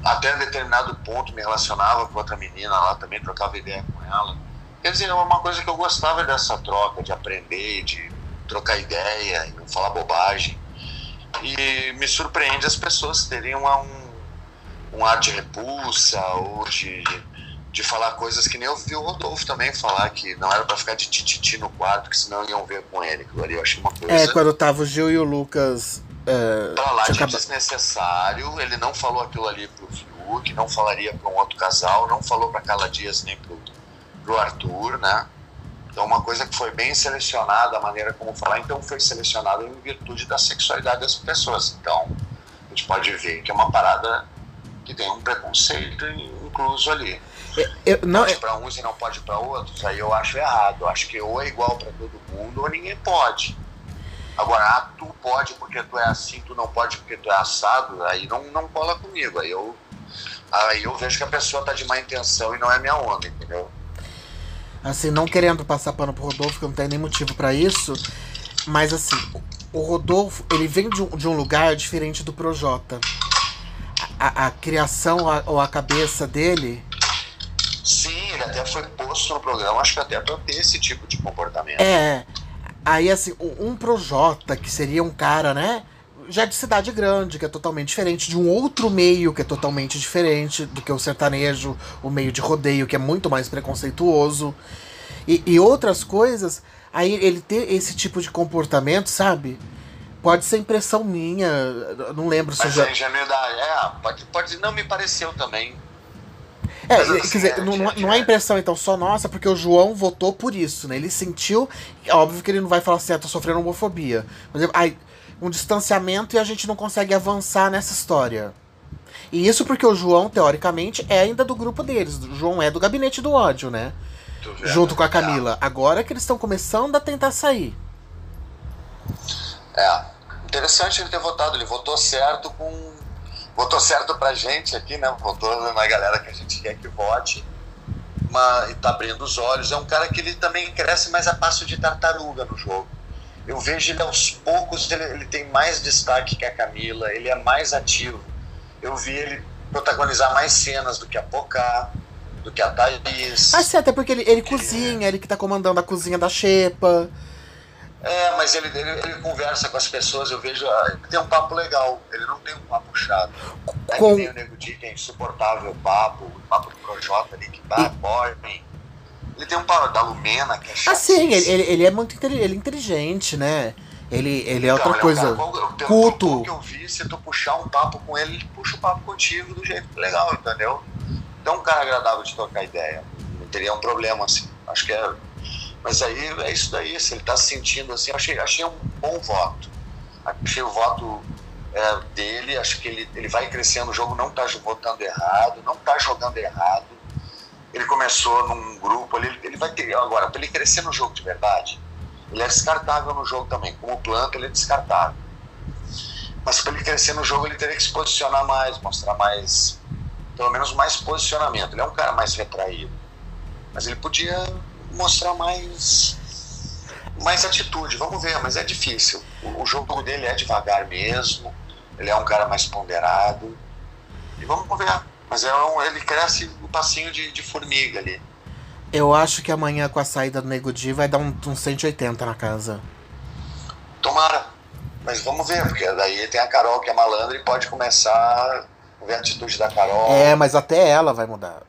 Speaker 2: Até um determinado ponto me relacionava com outra menina lá também, trocava ideia com ela. Quer dizer, é uma coisa que eu gostava dessa troca, de aprender, de trocar ideia e não falar bobagem. E me surpreende as pessoas terem uma, um, um ar de repulsa ou de, de falar coisas que nem eu vi o Rodolfo também falar, que não era para ficar de tititi no quarto, que senão iam ver com ele. Eu achei uma coisa.
Speaker 1: É, quando tava o Gil e o Lucas
Speaker 2: Uh, pra lá de acaba... desnecessário, ele não falou aquilo ali pro Fiuk, não falaria para um outro casal, não falou para Carla Dias nem pro, pro Arthur, né? Então, uma coisa que foi bem selecionada, a maneira como falar, então foi selecionada em virtude da sexualidade das pessoas. Então, a gente pode ver que é uma parada que tem um preconceito incluso ali.
Speaker 1: Eu, não,
Speaker 2: pode para uns e não pode para outros, aí eu acho errado. Eu acho que ou é igual para todo mundo ou ninguém pode. Agora, ah, tu pode porque tu é assim, tu não pode porque tu é assado, aí não, não cola comigo. Aí eu, aí eu vejo que a pessoa tá de má intenção e não é minha onda, entendeu?
Speaker 1: Assim, não querendo passar pano pro Rodolfo, que não tem nem motivo para isso, mas assim, o Rodolfo, ele vem de um, de um lugar diferente do Projota. A, a, criação a, ou a cabeça dele.
Speaker 2: Sim, ele até foi posto no programa, acho que até pra ter esse tipo de comportamento.
Speaker 1: É. Aí, assim, um Projota, que seria um cara, né? Já de cidade grande, que é totalmente diferente, de um outro meio que é totalmente diferente do que o sertanejo, o meio de rodeio, que é muito mais preconceituoso. E, e outras coisas, aí ele ter esse tipo de comportamento, sabe? Pode ser impressão minha, não lembro se
Speaker 2: Mas
Speaker 1: já.
Speaker 2: ingenuidade, é, pode, pode, não me pareceu também.
Speaker 1: É, Mas, assim, quer dizer, é, não, é, não é impressão então só nossa, porque o João votou por isso, né? Ele sentiu, é óbvio que ele não vai falar assim, ah, tô sofrendo homofobia. Mas ai, um distanciamento e a gente não consegue avançar nessa história. E isso porque o João, teoricamente, é ainda do grupo deles. O João é do gabinete do ódio, né? Junto com a Camila. Agora que eles estão começando a tentar sair.
Speaker 2: É. Interessante ele ter votado. Ele votou certo com votou certo pra gente aqui, né? Votou na galera que a gente quer que vote. Uma, e tá abrindo os olhos. É um cara que ele também cresce mais a passo de tartaruga no jogo. Eu vejo ele aos poucos, ele, ele tem mais destaque que a Camila, ele é mais ativo. Eu vi ele protagonizar mais cenas do que a Pocá, do que a Thaís.
Speaker 1: Ah, sim, até porque ele, ele cozinha, ele que tá comandando a cozinha da Xepa.
Speaker 2: É, mas ele, ele, ele, conversa com as pessoas, eu vejo. Ah, ele tem um papo legal, ele não tem um papo chato. É com... que nem o Nego Di, que é insuportável o papo, o papo do Projota ali, que tá, e... Ele tem um papo da Lumena, que é chato.
Speaker 1: Ah, sim, ele, ele é muito ele é inteligente, né? Ele, ele é então, outra ele coisa. É um cara,
Speaker 2: culto. que eu vi, se tu puxar um papo com ele, ele puxa o papo contigo do jeito legal, entendeu? Então, um cara agradável de trocar ideia. Não teria um problema, assim. Acho que é mas aí é isso daí, se ele está se sentindo assim, achei, achei um bom voto. Achei o voto é, dele, acho que ele, ele vai crescendo, o jogo não está votando errado, não está jogando errado. Ele começou num grupo, ele, ele vai ter. Agora, para ele crescer no jogo de verdade, ele é descartável no jogo também. Como planta, ele é descartável. Mas para ele crescer no jogo, ele teria que se posicionar mais, mostrar mais, pelo menos mais posicionamento. Ele é um cara mais retraído. Mas ele podia mostrar mais mais atitude. Vamos ver, mas é difícil. O, o, jogo dele é devagar mesmo. Ele é um cara mais ponderado. E vamos ver. Mas é um, ele cresce um passinho de, de formiga ali.
Speaker 1: Eu acho que amanhã com a saída do Nego Di vai dar um, um 180 na casa.
Speaker 2: Tomara. Mas vamos ver, porque daí tem a Carol que é malandra e pode começar a ver a atitude da Carol.
Speaker 1: É, mas até ela vai mudar.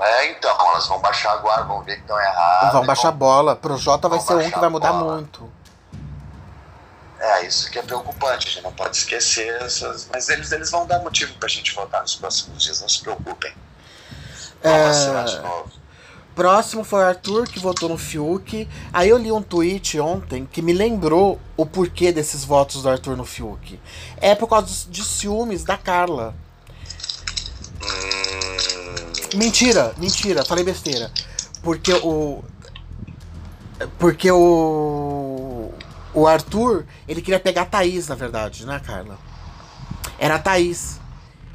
Speaker 2: É, então, elas vão baixar agora, vão ver que estão erradas.
Speaker 1: Vão baixar a bola. Pro Jota vai ser um que vai mudar muito.
Speaker 2: É, isso que é preocupante, a gente não pode esquecer essas. Mas eles, eles vão dar motivo pra gente votar nos próximos dias, não se preocupem.
Speaker 1: É... de novo. Próximo foi o Arthur que votou no Fiuk. Aí eu li um tweet ontem que me lembrou o porquê desses votos do Arthur no Fiuk. É por causa de ciúmes da Carla. Mentira, mentira, falei besteira. Porque o. Porque o. O Arthur, ele queria pegar a Thaís, na verdade, né, Carla? Era a Thaís.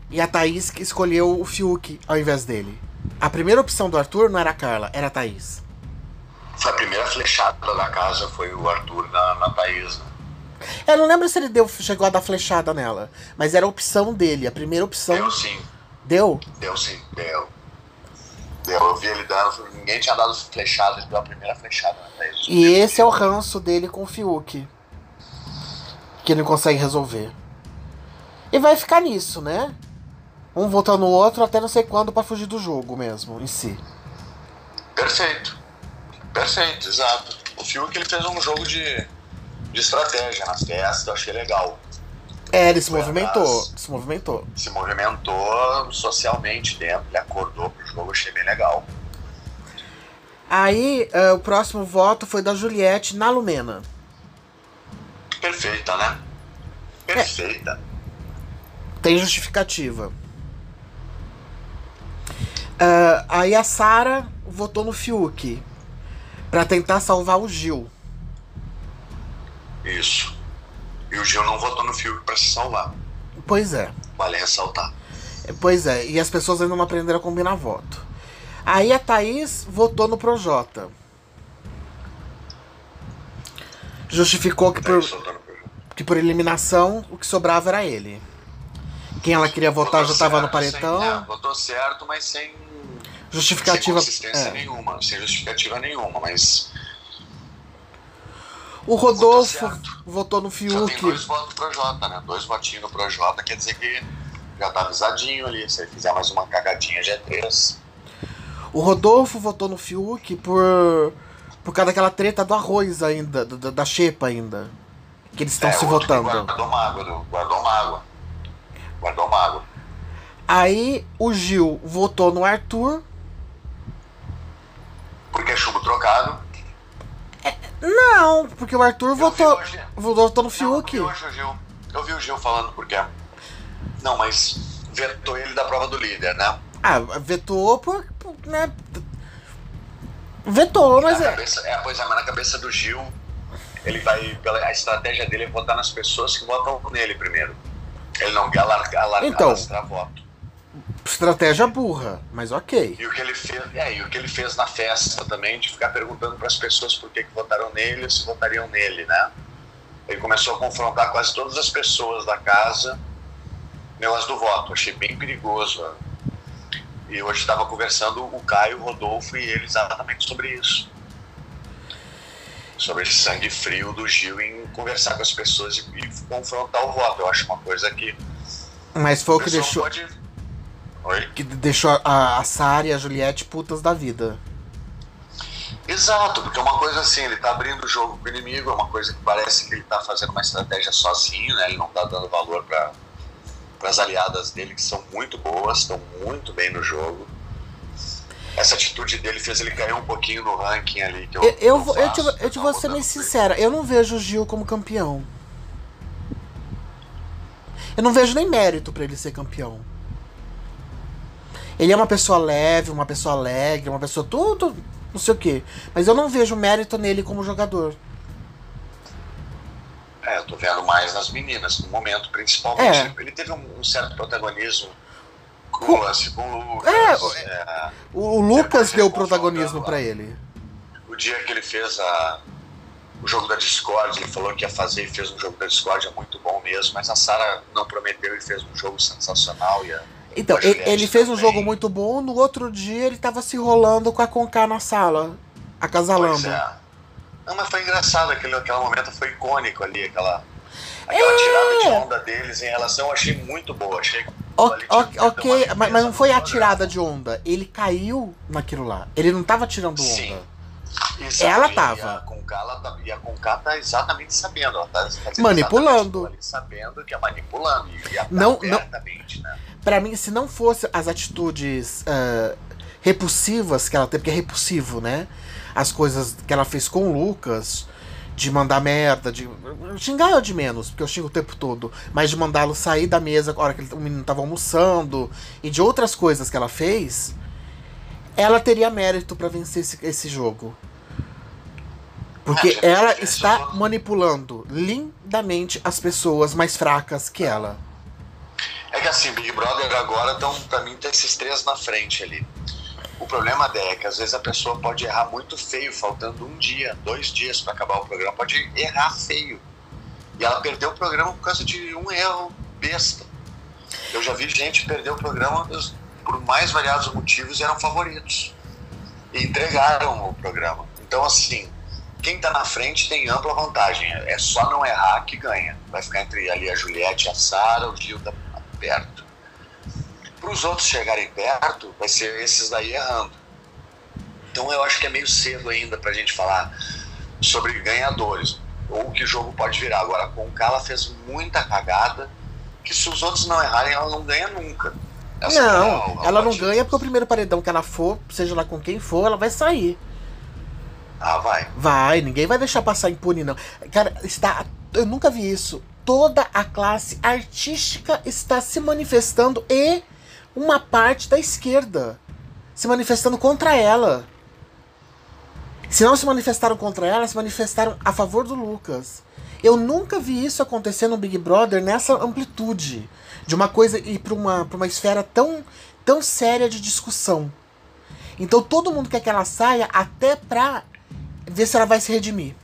Speaker 1: E a Thaís que escolheu o Fiuk ao invés dele. A primeira opção do Arthur não era a Carla, era a Thaís.
Speaker 2: Foi a primeira flechada da casa, foi o Arthur na, na Thaís, né?
Speaker 1: Eu não lembro se ele deu, chegou a dar flechada nela, mas era a opção dele, a primeira opção.
Speaker 2: Deu sim.
Speaker 1: Deu?
Speaker 2: Deu sim, deu. Eu vi ele dando, ninguém tinha dado flechada, ele deu a primeira flechada. Né?
Speaker 1: E esse é o ranço dele com o Fiuk. Que ele não consegue resolver. E vai ficar nisso, né? Um voltando no outro até não sei quando para fugir do jogo mesmo, em si.
Speaker 2: Perfeito. Perfeito, exato. O Fiuk ele fez um jogo de, de estratégia na festa, eu achei legal.
Speaker 1: É, ele se movimentou, se movimentou.
Speaker 2: Se movimentou socialmente dentro, ele acordou pro jogo, achei bem legal.
Speaker 1: Aí, uh, o próximo voto foi da Juliette na Lumena.
Speaker 2: Perfeita, né? Perfeita.
Speaker 1: É. Tem justificativa. Uh, aí a Sara votou no Fiuk para tentar salvar o Gil.
Speaker 2: Isso. E o Gil não votou no Fiuk para se salvar.
Speaker 1: Pois é.
Speaker 2: Vale ressaltar.
Speaker 1: Pois é, e as pessoas ainda não aprenderam a combinar voto. Aí a Thaís votou no Projota. Justificou que por, que por eliminação o que sobrava era ele. Quem ela queria votar votou já estava no paletão. Sem, é,
Speaker 2: votou certo, mas sem
Speaker 1: justificativa.
Speaker 2: Sem consistência é. nenhuma, sem justificativa nenhuma, mas
Speaker 1: o Rodolfo votou no Fiuk. Só tem
Speaker 2: dois votos pro Jota, né? Dois votinhos no Projota, quer dizer que já tá avisadinho ali. Se ele fizer mais uma cagadinha, já é três.
Speaker 1: O Rodolfo votou no Fiuk por. por causa daquela treta do arroz ainda, do, da xepa ainda. Que eles estão é, se votando.
Speaker 2: Guardou mágoa, guardou mágoa. Guardou mágoa.
Speaker 1: Aí o Gil votou no Arthur.
Speaker 2: Porque é chumbo trocado.
Speaker 1: Não, porque o Arthur eu votou, votou no Fiuk.
Speaker 2: Não, eu, vi Gil, eu vi o Gil falando porque. Não, mas vetou ele da prova do líder, né?
Speaker 1: Ah, vetou por. por né? Vetou, mas
Speaker 2: é. Cabeça, é. Pois é, mas na cabeça do Gil, ele vai. Pela, a estratégia dele é votar nas pessoas que votam nele primeiro. Ele não quer alargar, alargar
Speaker 1: então,
Speaker 2: voto.
Speaker 1: Estratégia burra, mas ok.
Speaker 2: E o que ele fez, é, e o que ele fez na festa também, de ficar perguntando para as pessoas por que, que votaram nele ou se votariam nele, né? Ele começou a confrontar quase todas as pessoas da casa negócio do voto. Achei bem perigoso. E hoje estava conversando o Caio, o Rodolfo e ele exatamente sobre isso. sobre esse sangue frio do Gil em conversar com as pessoas e, e confrontar o voto. Eu acho uma coisa que.
Speaker 1: Mas foi o que deixou. Pode... Que deixou a, a Sarah e a Juliette putas da vida.
Speaker 2: Exato, porque é uma coisa assim, ele tá abrindo o jogo pro inimigo, é uma coisa que parece que ele tá fazendo uma estratégia sozinho, né? Ele não tá dando valor para as aliadas dele, que são muito boas, estão muito bem no jogo. Essa atitude dele fez ele cair um pouquinho no ranking ali. Eu, eu,
Speaker 1: eu, vou, eu, te, eu te vou ser bem sincera, eu não vejo o Gil como campeão. Eu não vejo nem mérito para ele ser campeão. Ele é uma pessoa leve, uma pessoa alegre, uma pessoa tudo, não sei o quê. Mas eu não vejo mérito nele como jogador.
Speaker 2: É, eu tô vendo mais nas meninas, no momento, principalmente. É. Ele teve um, um, certo protagonismo com o lance com o Lucas. É,
Speaker 1: é, o, o Lucas deu protagonismo para ele.
Speaker 2: O dia que ele fez a, o jogo da Discord, ele falou que ia fazer e fez um jogo da Discord, é muito bom mesmo, mas a Sara não prometeu e fez um jogo sensacional. E a,
Speaker 1: então, ele, ele fez um jogo muito bom, no outro dia ele tava se enrolando com a Conká na sala, acasalando. Pois é.
Speaker 2: Não, mas foi engraçado, aquele, aquele momento foi icônico ali, aquela, aquela é. tirada de onda deles em relação, eu achei muito boa, achei
Speaker 1: o, ok, mas, mas, não foi a tirada de onda. Ele caiu naquilo lá. Ele não tava tirando onda. Sim. Ela tava. E a
Speaker 2: Conká, ela tá, e a Conká tá exatamente sabendo. Ela tá,
Speaker 1: tá manipulando.
Speaker 2: sabendo que é manipulando. E não, não, né?
Speaker 1: Pra mim, se não fosse as atitudes uh, repulsivas que ela teve, porque é repulsivo, né? As coisas que ela fez com o Lucas, de mandar merda, de. Xingar eu de menos, porque eu xingo o tempo todo. Mas de mandá-lo sair da mesa na hora que o menino tava almoçando. E de outras coisas que ela fez. Ela teria mérito para vencer esse, esse jogo. Porque ela está manipulando lindamente as pessoas mais fracas que ela.
Speaker 2: É que assim, Big Brother agora estão, pra mim, tem esses três na frente ali. O problema é que às vezes a pessoa pode errar muito feio, faltando um dia, dois dias para acabar o programa, pode errar feio. E ela perdeu o programa por causa de um erro besta. Eu já vi gente perder o programa por mais variados motivos e eram favoritos. E entregaram o programa. Então, assim, quem está na frente tem ampla vantagem. É só não errar que ganha. Vai ficar entre ali a Juliette, a Sara, o Gil da perto. Para os outros chegarem perto, vai ser esses daí errando. Então eu acho que é meio cedo ainda para a gente falar sobre ganhadores ou que o jogo pode virar. Agora, com o Kala fez muita cagada que se os outros não errarem, ela não ganha nunca.
Speaker 1: Essa não, é ela não ganha porque o primeiro paredão que ela for, seja lá com quem for, ela vai sair.
Speaker 2: Ah, vai.
Speaker 1: Vai, ninguém vai deixar passar impune, não. Cara, está. Eu nunca vi isso toda a classe artística está se manifestando e uma parte da esquerda se manifestando contra ela. Se não se manifestaram contra ela, se manifestaram a favor do Lucas. Eu nunca vi isso acontecer no Big Brother nessa amplitude. De uma coisa ir para uma, uma esfera tão, tão séria de discussão. Então todo mundo quer que ela saia até pra ver se ela vai se redimir.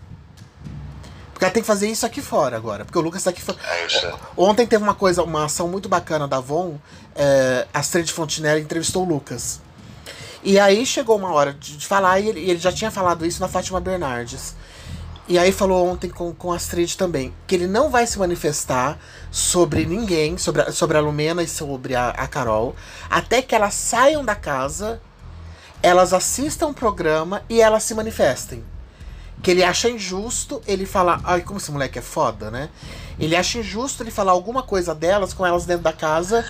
Speaker 1: Porque ela tem que fazer isso aqui fora agora. Porque o Lucas tá aqui fora. É isso. Ontem teve uma coisa, uma ação muito bacana da Avon. É, a Astrid Fontenelle entrevistou o Lucas. E aí chegou uma hora de, de falar, e ele, ele, já tinha falado isso na Fátima Bernardes. E aí falou ontem com, com a Astrid também, que ele não vai se manifestar sobre ninguém, sobre a, sobre a Lumena e sobre a, a Carol, até que elas saiam da casa, elas assistam o programa e elas se manifestem que ele acha injusto ele falar. Ai, como esse moleque é foda, né? Ele acha injusto ele falar alguma coisa delas com elas dentro da casa,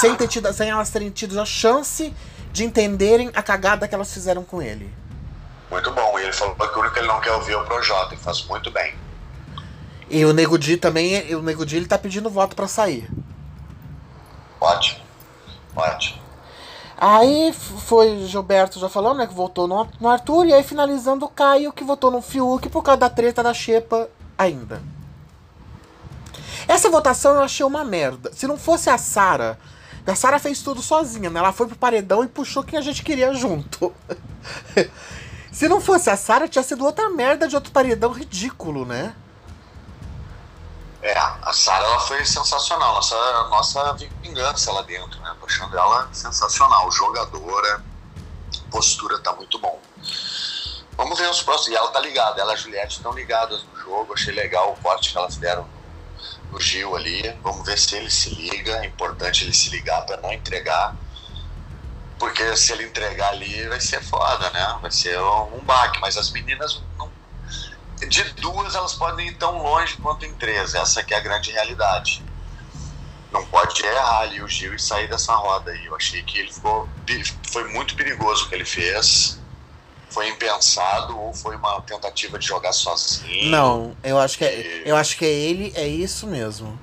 Speaker 1: sem, ter tido, sem elas terem tido a chance de entenderem a cagada que elas fizeram com ele.
Speaker 2: Muito bom. E ele falou que o único que ele não quer ouvir é o Projota, e faz muito bem.
Speaker 1: E o Nego Di também, o Nego Di ele tá pedindo voto para sair.
Speaker 2: Ótimo. Ótimo.
Speaker 1: Aí foi Gilberto já falando, né? Que votou no, no Arthur. E aí finalizando o Caio, que votou no Fiuk por causa da treta da Xepa ainda. Essa votação eu achei uma merda. Se não fosse a Sara, a Sara fez tudo sozinha, né? Ela foi pro paredão e puxou quem a gente queria junto. Se não fosse a Sara, tinha sido outra merda de outro paredão ridículo, né?
Speaker 2: É, a Sara ela foi sensacional, nossa, nossa vingança lá dentro, né? Tô achando ela sensacional, jogadora, postura tá muito bom. Vamos ver os próximos. E ela tá ligada, ela e a Juliette estão ligadas no jogo. Achei legal o corte que elas deram no Gil ali. Vamos ver se ele se liga. É importante ele se ligar para não entregar. Porque se ele entregar ali vai ser foda, né? Vai ser um baque. Mas as meninas não... De duas elas podem ir tão longe quanto em três. Essa que é a grande realidade. Não pode errar ali o Gil e sair dessa roda aí. Eu achei que ele ficou. Foi muito perigoso o que ele fez foi impensado ou foi uma tentativa de jogar sozinho?
Speaker 1: Não, eu acho que é, eu acho que é ele, é isso mesmo.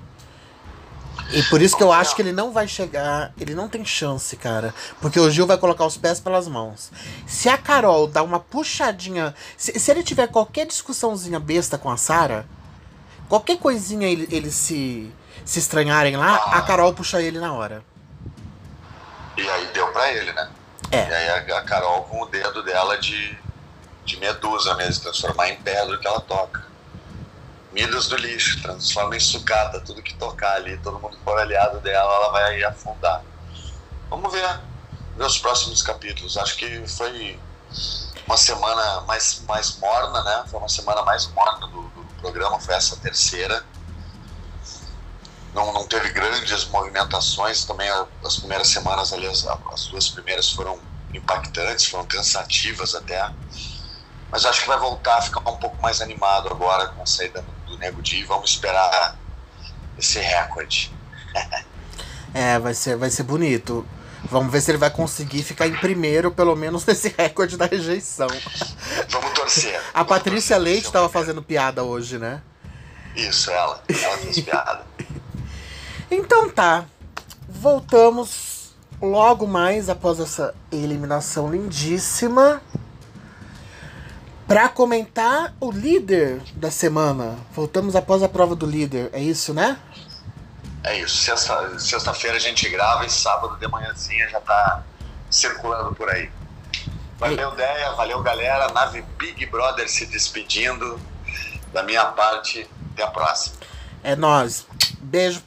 Speaker 1: E por isso que eu acho que ele não vai chegar, ele não tem chance, cara. Porque o Gil vai colocar os pés pelas mãos. Se a Carol dá uma puxadinha. Se, se ele tiver qualquer discussãozinha besta com a Sara, qualquer coisinha eles ele se, se estranharem lá, ah. a Carol puxa ele na hora.
Speaker 2: E aí deu pra ele, né? É. E aí a, Carol com o dedo dela de, de medusa mesmo, transformar em pedra que ela toca. Midas do lixo, transforma em sucata, tudo que tocar ali, todo mundo for aliado dela, ela vai afundar. Vamos ver, ver os próximos capítulos. Acho que foi uma semana mais, mais morna, né? Foi uma semana mais morna do, do programa, foi essa terceira. Não, não teve grandes movimentações, também as primeiras semanas ali, as, as duas primeiras foram impactantes, foram cansativas até. Mas acho que vai voltar a ficar um pouco mais animado agora com a saída do Nego Di. Vamos esperar esse recorde.
Speaker 1: é, vai ser, vai ser bonito. Vamos ver se ele vai conseguir ficar em primeiro, pelo menos nesse recorde da rejeição.
Speaker 2: Vamos torcer.
Speaker 1: A Vamos Patrícia torcer, Leite estava fazendo piada hoje, né?
Speaker 2: Isso, ela. Ela fez piada.
Speaker 1: então tá. Voltamos logo mais após essa eliminação lindíssima para comentar o líder da semana. Voltamos após a prova do líder, é isso, né?
Speaker 2: É isso. Sexta-feira sexta a gente grava e sábado de manhãzinha já tá circulando por aí. Valeu, Deia, valeu, galera. Nave Big Brother se despedindo. Da minha parte, até a próxima.
Speaker 1: É nós. Beijo